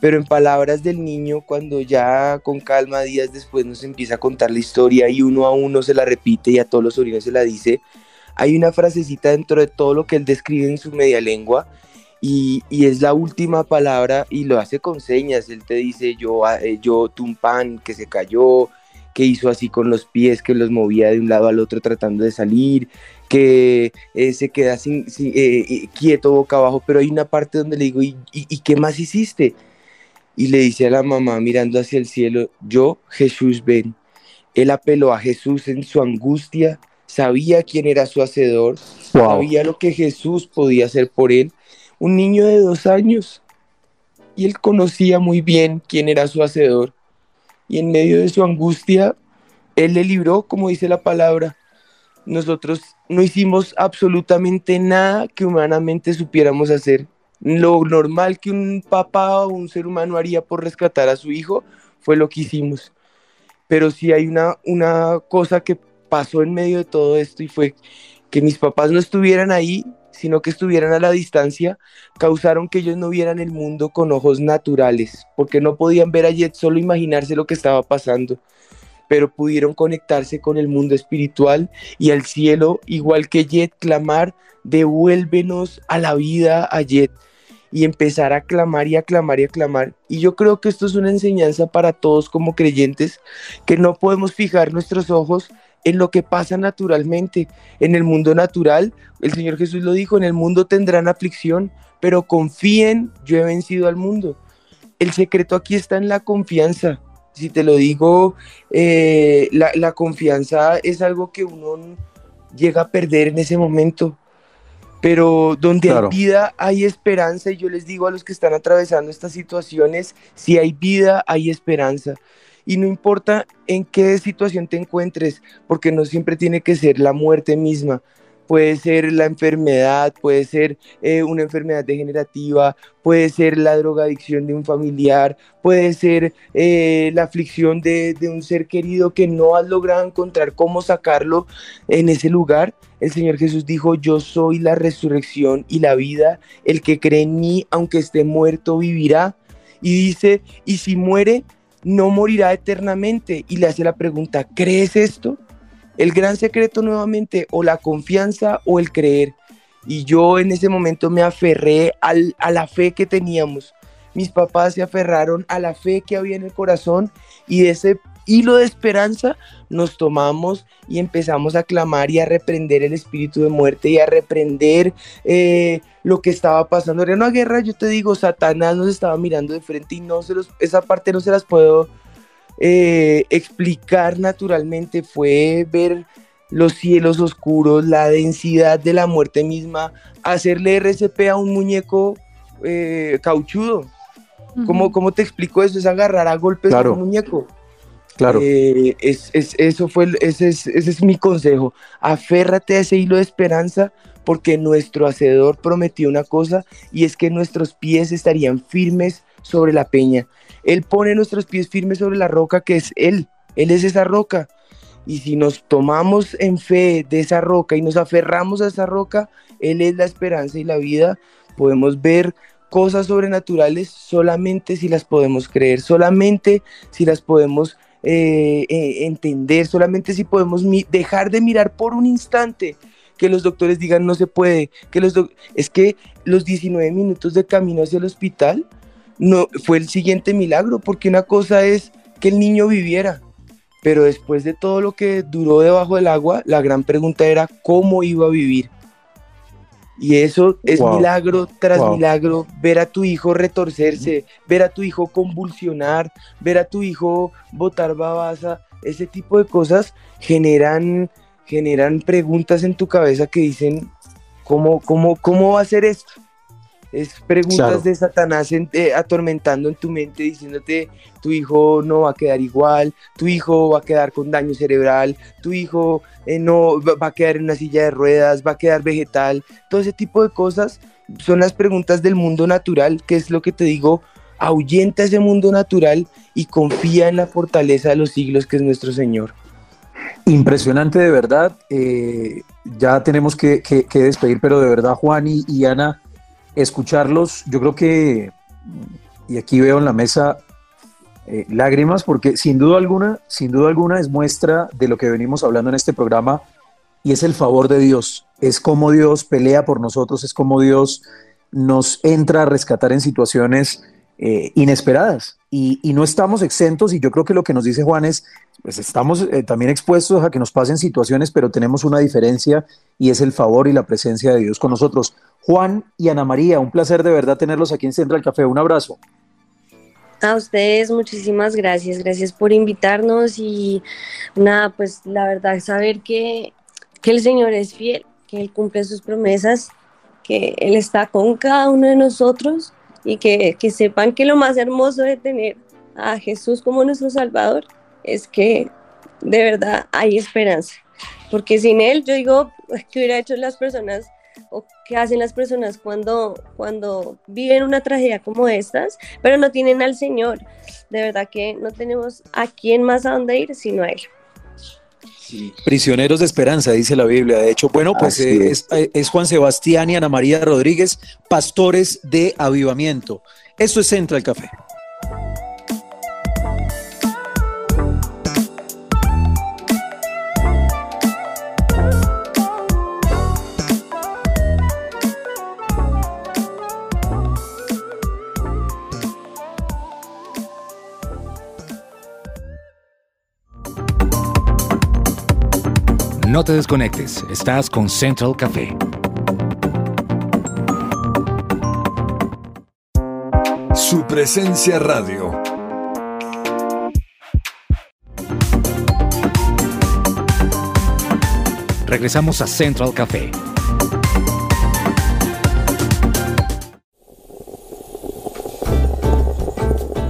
Pero en palabras del niño, cuando ya con calma días después nos empieza a contar la historia y uno a uno se la repite y a todos los sobrinos se la dice, hay una frasecita dentro de todo lo que él describe en su media lengua y, es la última palabra y lo hace con señas. Él te dice yo, ah, eh, yo tumpán que se cayó, que hizo así con los pies, que los movía de un lado al otro tratando de salir, que eh, se queda sin, eh, quieto boca abajo, pero hay una parte donde le digo, ¿y, y, qué más hiciste? Y le dice a la mamá mirando hacia el cielo, yo, Jesús, ven. Él apeló a Jesús en su angustia, sabía quién era su hacedor, sabía lo que Jesús podía hacer por él un niño de dos años, y él conocía muy bien quién era su hacedor, y en medio de su angustia, él le libró, como dice la palabra. Nosotros no hicimos absolutamente nada que humanamente supiéramos hacer. Lo normal que un papá o un ser humano haría por rescatar a su hijo fue lo que hicimos. Pero sí hay una, una cosa que pasó en medio de todo esto y fue que mis papás no estuvieran ahí sino que estuvieran a la distancia, causaron que ellos no vieran el mundo con ojos naturales, porque no podían ver a Jet, solo imaginarse lo que estaba pasando, pero pudieron conectarse con el mundo espiritual y al cielo, igual que Jet, clamar, devuélvenos a la vida a Jet y empezar a clamar y a clamar y a clamar. Y yo creo que esto es una enseñanza para todos como creyentes, que no podemos fijar nuestros ojos en lo que pasa naturalmente. En el mundo natural, el Señor Jesús lo dijo, en el mundo tendrán aflicción, pero confíen, yo he vencido al mundo. El secreto aquí está en la confianza. Si te lo digo, eh, la, confianza es algo que uno llega a perder en ese momento. Pero donde hay vida hay esperanza y yo les digo a los que están atravesando estas situaciones, si hay vida hay esperanza y no importa en qué situación te encuentres, porque no siempre tiene que ser la muerte misma. Puede ser la enfermedad, puede ser eh, una enfermedad degenerativa, puede ser la drogadicción de un familiar, puede ser eh, la aflicción de, de un ser querido que no has logrado encontrar cómo sacarlo en ese lugar. El Señor Jesús dijo, yo soy la resurrección y la vida, el que cree en mí, aunque esté muerto, vivirá. Y dice, y si muere, no morirá eternamente. Y le hace la pregunta, ¿crees esto? El gran secreto nuevamente, o la confianza o el creer. Y yo en ese momento me aferré a la fe que teníamos. Mis papás se aferraron a la fe que había en el corazón y de ese hilo de esperanza nos tomamos y empezamos a clamar y a reprender el espíritu de muerte y a reprender eh, lo que estaba pasando. Era una guerra, yo te digo, Satanás nos estaba mirando de frente y no se los, esa parte no se las puedo eh, explicar naturalmente. Fue ver los cielos oscuros, la densidad de la muerte misma, hacerle RCP a un muñeco eh, cauchudo. ¿Cómo, te explico eso? Es agarrar a golpes a un muñeco. Claro. Eh, es, eso fue, ese es, ese es mi consejo. Aférrate a ese hilo de esperanza porque nuestro hacedor prometió una cosa y es que nuestros pies estarían firmes sobre la peña. Él pone nuestros pies firmes sobre la roca que es Él. Él es esa roca. Y si nos tomamos en fe de esa roca y nos aferramos a esa roca, Él es la esperanza y la vida, podemos ver cosas sobrenaturales solamente si las podemos creer, solamente si las podemos eh, eh, entender, solamente si podemos dejar de mirar por un instante que los doctores digan no se puede, que los es que los 19 minutos de camino hacia el hospital no fue el siguiente milagro, porque una cosa es que el niño viviera. Pero después de todo lo que duró debajo del agua, la gran pregunta era cómo iba a vivir. Y eso es Wow. milagro tras Wow. milagro, ver a tu hijo retorcerse, ver a tu hijo convulsionar, ver a tu hijo botar babasa, ese tipo de cosas generan, generan preguntas en tu cabeza que dicen, ¿cómo, cómo, cómo va a ser esto? Es preguntas Claro. de Satanás en- eh, atormentando en tu mente, diciéndote, tu hijo no va a quedar igual, tu hijo va a quedar con daño cerebral, tu hijo eh, no va a quedar en una silla de ruedas, va a quedar vegetal, todo ese tipo de cosas son las preguntas del mundo natural, que es lo que te digo, ahuyenta ese mundo natural y confía en la fortaleza de los siglos que es nuestro Señor. Impresionante de verdad. Eh, ya tenemos que, que- que despedir, pero de verdad, Juan y, y Ana, escucharlos, yo creo que, y aquí veo en la mesa eh, lágrimas, porque sin duda alguna, sin duda alguna es muestra de lo que venimos hablando en este programa, y es el favor de Dios. Es como Dios pelea por nosotros, es como Dios nos entra a rescatar en situaciones eh, inesperadas. Y, no estamos exentos, y yo creo que lo que nos dice Juan es, pues estamos eh, también expuestos a que nos pasen situaciones, pero tenemos una diferencia y es el favor y la presencia de Dios con nosotros. Juan y Ana María, un placer de verdad tenerlos aquí en Central Café. Un abrazo. A ustedes muchísimas gracias, gracias por invitarnos y nada, pues la verdad saber que, que el Señor es fiel, que Él cumple sus promesas, que Él está con cada uno de nosotros y que, que sepan que lo más hermoso de tener a Jesús como nuestro Salvador es que de verdad hay esperanza, porque sin Él yo digo, ¿qué hubiera hecho las personas? o qué hacen las personas cuando, cuando viven una tragedia como estas, pero no tienen al Señor. De verdad que no tenemos a quién más a dónde ir sino a Él. Prisioneros de esperanza, dice la Biblia. De hecho, bueno, pues eh, es. es, eh, es Juan Sebastián y Ana María Rodríguez, pastores de avivamiento. Esto es Central Café. No te desconectes, estás con Central Café. Su presencia radio. Regresamos a Central Café.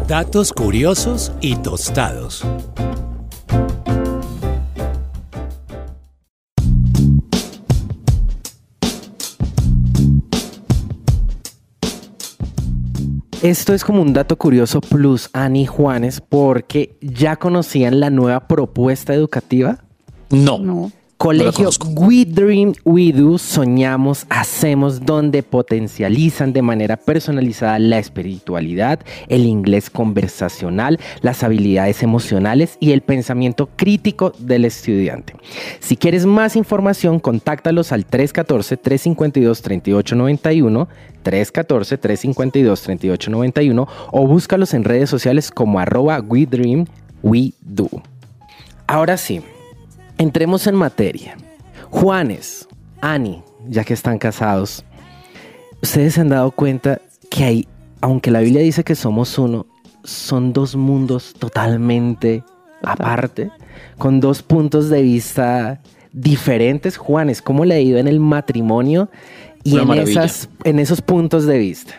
Datos curiosos y tostados. Esto es como un dato curioso plus Ani Juanes porque ya conocían la nueva propuesta educativa. No. No. Colegio. We Dream, We Do, soñamos, hacemos, donde potencializan de manera personalizada la espiritualidad, el inglés conversacional, las habilidades emocionales y el pensamiento crítico del estudiante. Si quieres más información, contáctalos al 314-352-3891, 314-352-3891 o búscalos en redes sociales como arroba We Dream, We Do. Ahora sí, entremos en materia. Juanes, Ani, ya que están casados, ustedes se han dado cuenta que hay, aunque la Biblia dice que somos uno, son dos mundos totalmente aparte, con dos puntos de vista diferentes. Juanes, ¿cómo le ha ido en el matrimonio y en, esas, en esos puntos de vista?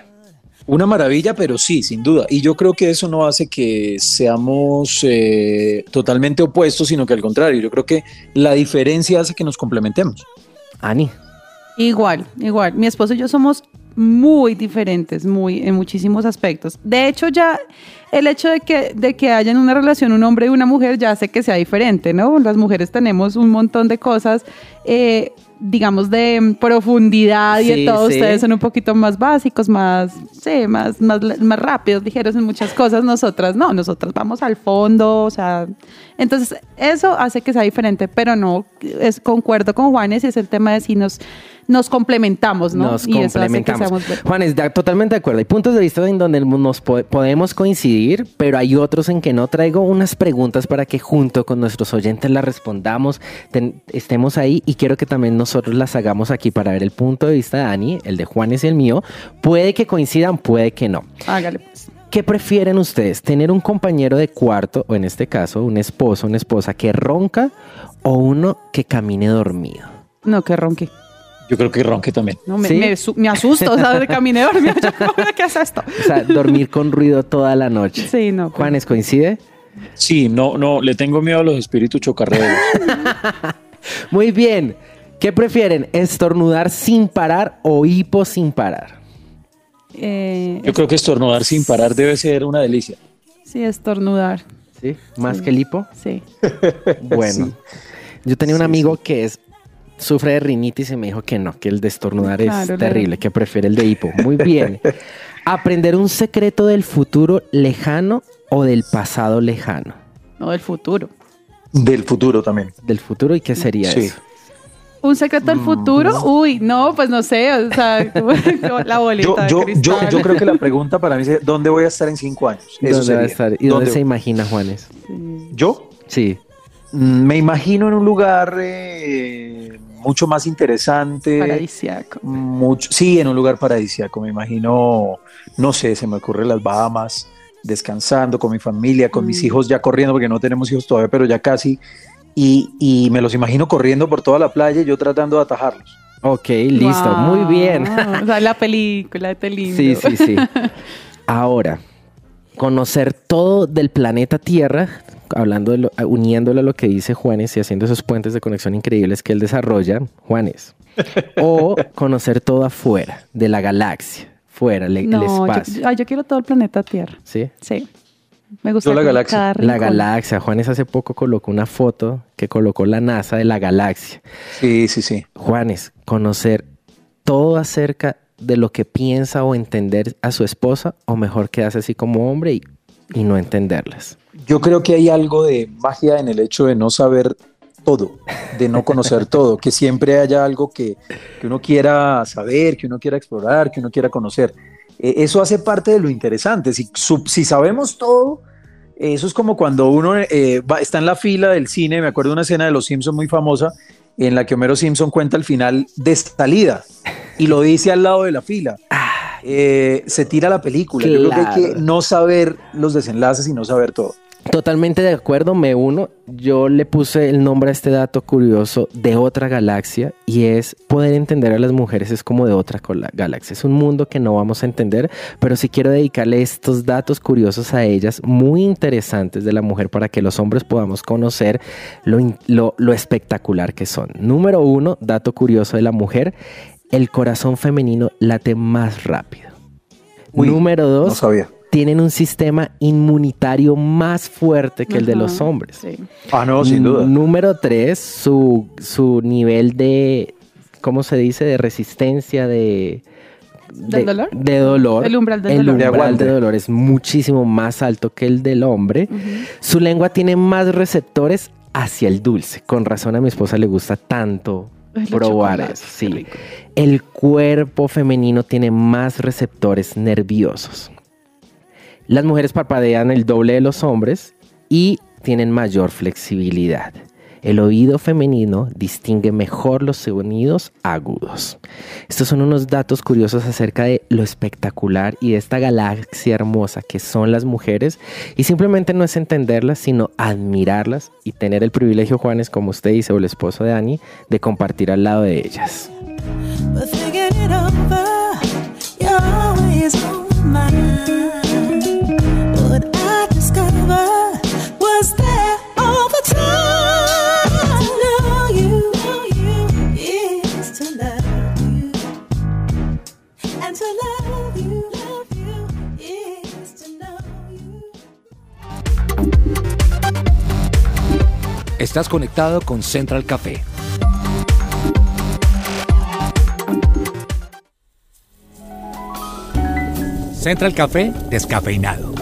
Una maravilla, pero sí, sin duda. Y yo creo que eso no hace que seamos eh, totalmente opuestos, sino que al contrario, yo creo que la diferencia hace que nos complementemos. Ani, Igual, igual. Mi esposo y yo somos muy diferentes, muy en muchísimos aspectos. De hecho, ya el hecho de que, de que haya en una relación un hombre y una mujer ya hace que sea diferente, ¿no? Las mujeres tenemos un montón de cosas, eh, digamos, de profundidad y Sí, de todo. sí. Ustedes son un poquito más básicos, más, sí, más, más, más rápidos, ligeros en muchas cosas. Nosotras no, nosotras vamos al fondo, o sea, entonces eso hace que sea diferente, pero no, es, concuerdo con Juanes y es el tema de si nos nos complementamos, ¿no? Nos Y eso hace que complementamos. seamos buenos. Juanes, da- totalmente de acuerdo. Hay puntos de vista en donde nos po- podemos coincidir, pero hay otros en que no traigo unas preguntas para que junto con nuestros oyentes las respondamos, estemos ahí y quiero que también nosotros las hagamos aquí para ver el punto de vista de Dani, el de Juanes y el mío. Puede que coincidan, puede que no. Hágale pues. ¿Qué prefieren ustedes? ¿Tener un compañero de cuarto, o en este caso, un esposo, una esposa que ronca o uno que camine dormido? No, que ronque. Yo creo que ronque también. No, me, ¿Sí? me, me asusto, o sea, de caminé dormido. ¿Qué es esto? O sea, dormir con ruido toda la noche. Sí, no. pues. Juanes, ¿coincide? Sí, no, no, le tengo miedo a los espíritus chocarreros. Muy bien. ¿Qué prefieren? ¿Estornudar sin parar o hipo sin parar? Eh, Yo creo que estornudar sin parar debe ser una delicia. sí, estornudar. ¿Sí? ¿Más que el hipo? Sí. Bueno. Yo tenía un amigo que es sufre de rinitis y me dijo que no, que el de estornudar Claro, es terrible, que prefiere el de hipo. Muy bien. ¿Aprender un secreto del futuro lejano o del pasado lejano? No, del futuro. Del futuro también. Del futuro y qué sería Sí. eso? ¿Un secreto del futuro? Uy, no, pues no sé, o sea, la bolita Yo, de yo, yo, cristal. yo creo que la pregunta para mí es ¿dónde voy a estar en cinco años? Eso ¿Dónde va a sería. estar? ¿Y dónde ¿Dónde- se imagina, Juanes? ¿Yo? Sí. Mm, Me imagino en un lugar eh, mucho más interesante. Paradisiaco. Mucho, sí, en un lugar paradisíaco. Me imagino, no sé, se me ocurre las Bahamas, descansando con mi familia, con mis Mm. hijos ya corriendo, porque no tenemos hijos todavía, pero ya casi. Y, y me los imagino corriendo por toda la playa y yo tratando de atajarlos. Ok, listo. Wow. Muy bien. O sea, la película de Telindo. Sí, sí, sí. Ahora, conocer todo del planeta Tierra, hablando de lo- uniéndolo a lo que dice Juanes y haciendo esos puentes de conexión increíbles que él desarrolla, Juanes. O conocer todo afuera, de la galaxia, fuera, le- el No, yo, espacio. ay, yo quiero todo el planeta Tierra. ¿Sí? Sí. Me gusta Yo la galaxia. La galaxia. Juanes hace poco colocó una foto que colocó la NASA de la galaxia. Sí, sí, sí. Juanes, conocer todo acerca de lo que piensa o entender a su esposa, o mejor quedarse así como hombre y, y no entenderlas. Yo creo que hay algo de magia en el hecho de no saber todo, de no conocer todo, que siempre haya algo que, que uno quiera saber, que uno quiera explorar, que uno quiera conocer. Eh, eso hace parte de lo interesante. Si, sabemos todo, eh, eso es como cuando uno eh, va- está en la fila del cine, me acuerdo de una escena de Los Simpson muy famosa, en la que Homero Simpson cuenta el final de salida y lo dice al lado de la fila. Eh, se tira la película. Yo creo que hay que no saber los desenlaces y no saber todo. Totalmente de acuerdo, me uno. Yo le puse el nombre a este dato curioso de otra galaxia y es poder entender a las mujeres es como de otra galaxia. Es un mundo que no vamos a entender, pero sí quiero dedicarle estos datos curiosos a ellas, muy interesantes de la mujer para que los hombres podamos conocer lo, lo- lo espectacular que son. Número uno, dato curioso de la mujer, el corazón femenino late más rápido. Uy, Número dos, No sabía. Tienen un sistema inmunitario más fuerte que el de Ajá, los hombres. Sí. Ah, no, sin duda. N- Número tres, su, su nivel de, ¿cómo se dice? De resistencia, de... ¿Del de- dolor? De dolor. El umbral del El dolor. De umbral aguante. de dolor es muchísimo más alto que el del hombre. Su lengua tiene más receptores hacia el dulce. Con razón a mi esposa le gusta tanto probar eso. Sí. El cuerpo femenino tiene más receptores nerviosos. Las mujeres parpadean el doble de los hombres y tienen mayor flexibilidad. El oído femenino distingue mejor los sonidos agudos. Estos son unos datos curiosos acerca de lo espectacular y de esta galaxia hermosa que son las mujeres. Y simplemente no es entenderlas, sino admirarlas y tener el privilegio, Juanes, como usted dice, o el esposo de Dani, de compartir al lado de ellas. Estás conectado con Central Café. Central Café descafeinado.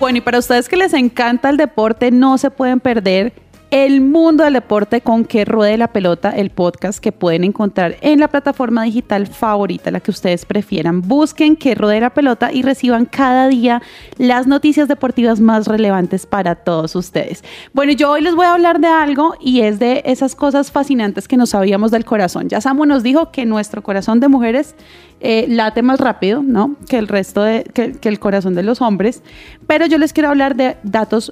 Bueno, y para ustedes que les encanta el deporte, no se pueden perder el mundo del deporte con que ruede la pelota, el podcast que pueden encontrar en la plataforma digital favorita, la que ustedes prefieran. Busquen que ruede la pelota y reciban cada día las noticias deportivas más relevantes para todos ustedes. Bueno, yo hoy les voy a hablar de algo y es de esas cosas fascinantes que no sabíamos del corazón. Ya Samu nos dijo que nuestro corazón de mujeres eh, late más rápido, ¿no? Que el resto de, que el corazón de los hombres. Pero yo les quiero hablar de datos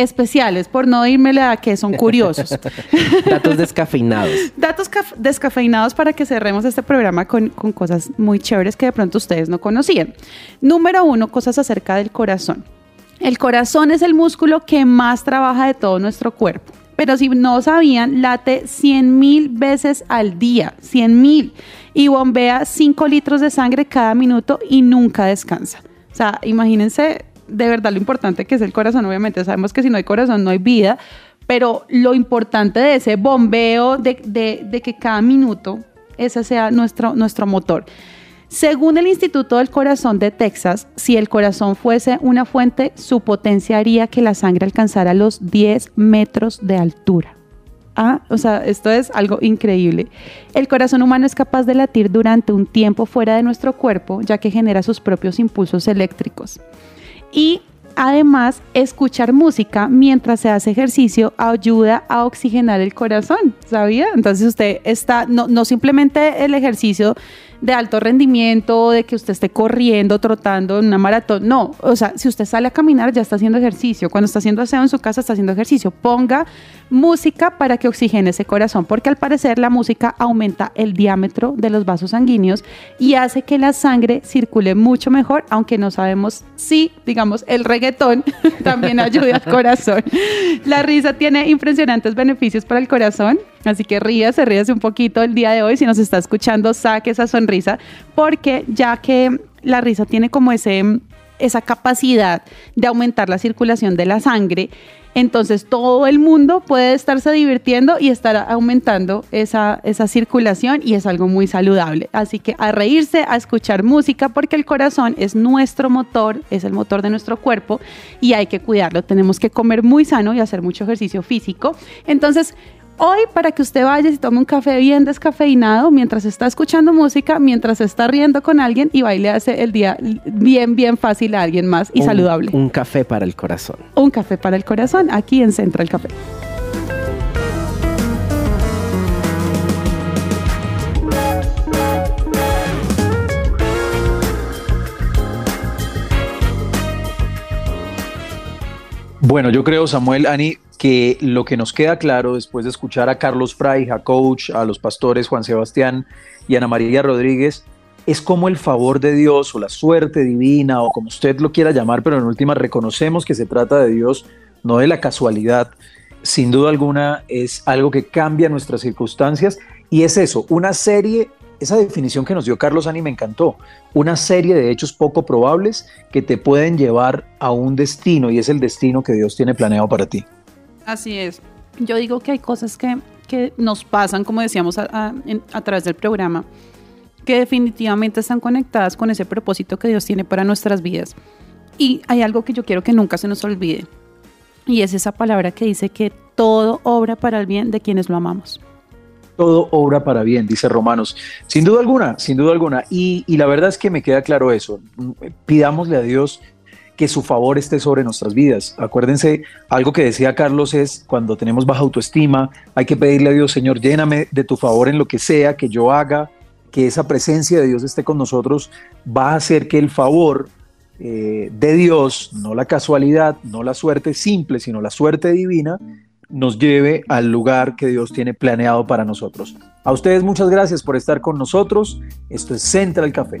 especiales, por no irme a que son curiosos. Datos descafeinados. Datos caf- descafeinados para que cerremos este programa con, con cosas muy chéveres que de pronto ustedes no conocían. Número uno, cosas acerca del corazón. El corazón es el músculo que más trabaja de todo nuestro cuerpo. Pero si no sabían, late 100 mil veces al día, 100 mil, y bombea 5 litros de sangre cada minuto y nunca descansa. O sea, imagínense de verdad lo importante que es el corazón. Obviamente sabemos que si no hay corazón no hay vida, pero lo importante de ese bombeo, de, que cada minuto ese sea nuestro, nuestro motor. Según el Instituto del Corazón de Texas, si el corazón fuese una fuente, su potencia haría que la sangre alcanzara los 10 metros de altura. Ah, o sea, esto es algo increíble. El corazón humano es capaz de latir durante un tiempo fuera de nuestro cuerpo, ya que genera sus propios impulsos eléctricos. Y además, escuchar música mientras se hace ejercicio ayuda a oxigenar el corazón, ¿sabía? Entonces usted está, no, no simplemente el ejercicio de alto rendimiento, de que usted esté corriendo, trotando en una maratón, no, o sea, si usted sale a caminar ya está haciendo ejercicio, cuando está haciendo aseo en su casa está haciendo ejercicio, ponga música para que oxigene ese corazón, porque al parecer la música aumenta el diámetro de los vasos sanguíneos y hace que la sangre circule mucho mejor, aunque no sabemos si, digamos, el reggaetón también ayuda al corazón. La risa tiene impresionantes beneficios para el corazón, así que ríase, ríase un poquito el día de hoy. Si nos está escuchando, saque esa sonrisa, porque ya que la risa tiene como ese, esa capacidad de aumentar la circulación de la sangre, entonces todo el mundo puede estarse divirtiendo y estar aumentando esa, esa circulación y es algo muy saludable. Así que a reírse, a escuchar música, porque el corazón es nuestro motor, es el motor de nuestro cuerpo y hay que cuidarlo. Tenemos que comer muy sano y hacer mucho ejercicio físico. Entonces, Hoy, para que usted vaya y tome un café bien descafeinado mientras está escuchando música, mientras está riendo con alguien y baile hace el día bien, bien fácil a alguien más y Un- saludable. Un café para el corazón. Un café para el corazón aquí en Central Café. Bueno, yo creo, Samuel, Ani, que lo que nos queda claro después de escuchar a Carlos Fray, a Coach, a los pastores Juan Sebastián y Ana María Rodríguez, es como el favor de Dios o la suerte divina o como usted lo quiera llamar, pero en última reconocemos que se trata de Dios, no de la casualidad. Sin duda alguna es algo que cambia nuestras circunstancias y es eso, una serie, esa definición que nos dio Carlos Ani me encantó, una serie de hechos poco probables que te pueden llevar a un destino y es el destino que Dios tiene planeado para ti. Así es. Yo digo que hay cosas que, que nos pasan, como decíamos a, a- a través del programa, que definitivamente están conectadas con ese propósito que Dios tiene para nuestras vidas. Y hay algo que yo quiero que nunca se nos olvide. Y es esa palabra que dice que todo obra para el bien de quienes lo amamos. Todo obra para bien, dice Romanos. Sin duda alguna, sin duda alguna. Y, la verdad es que me queda claro eso. Pidámosle a Dios que su favor esté sobre nuestras vidas. Acuérdense, algo que decía Carlos es, cuando tenemos baja autoestima, hay que pedirle a Dios, Señor, lléname de tu favor en lo que sea que yo haga, que esa presencia de Dios esté con nosotros, va a hacer que el favor eh, de Dios, no la casualidad, no la suerte simple, sino la suerte divina, nos lleve al lugar que Dios tiene planeado para nosotros. A ustedes muchas gracias por estar con nosotros. Esto es Central Café.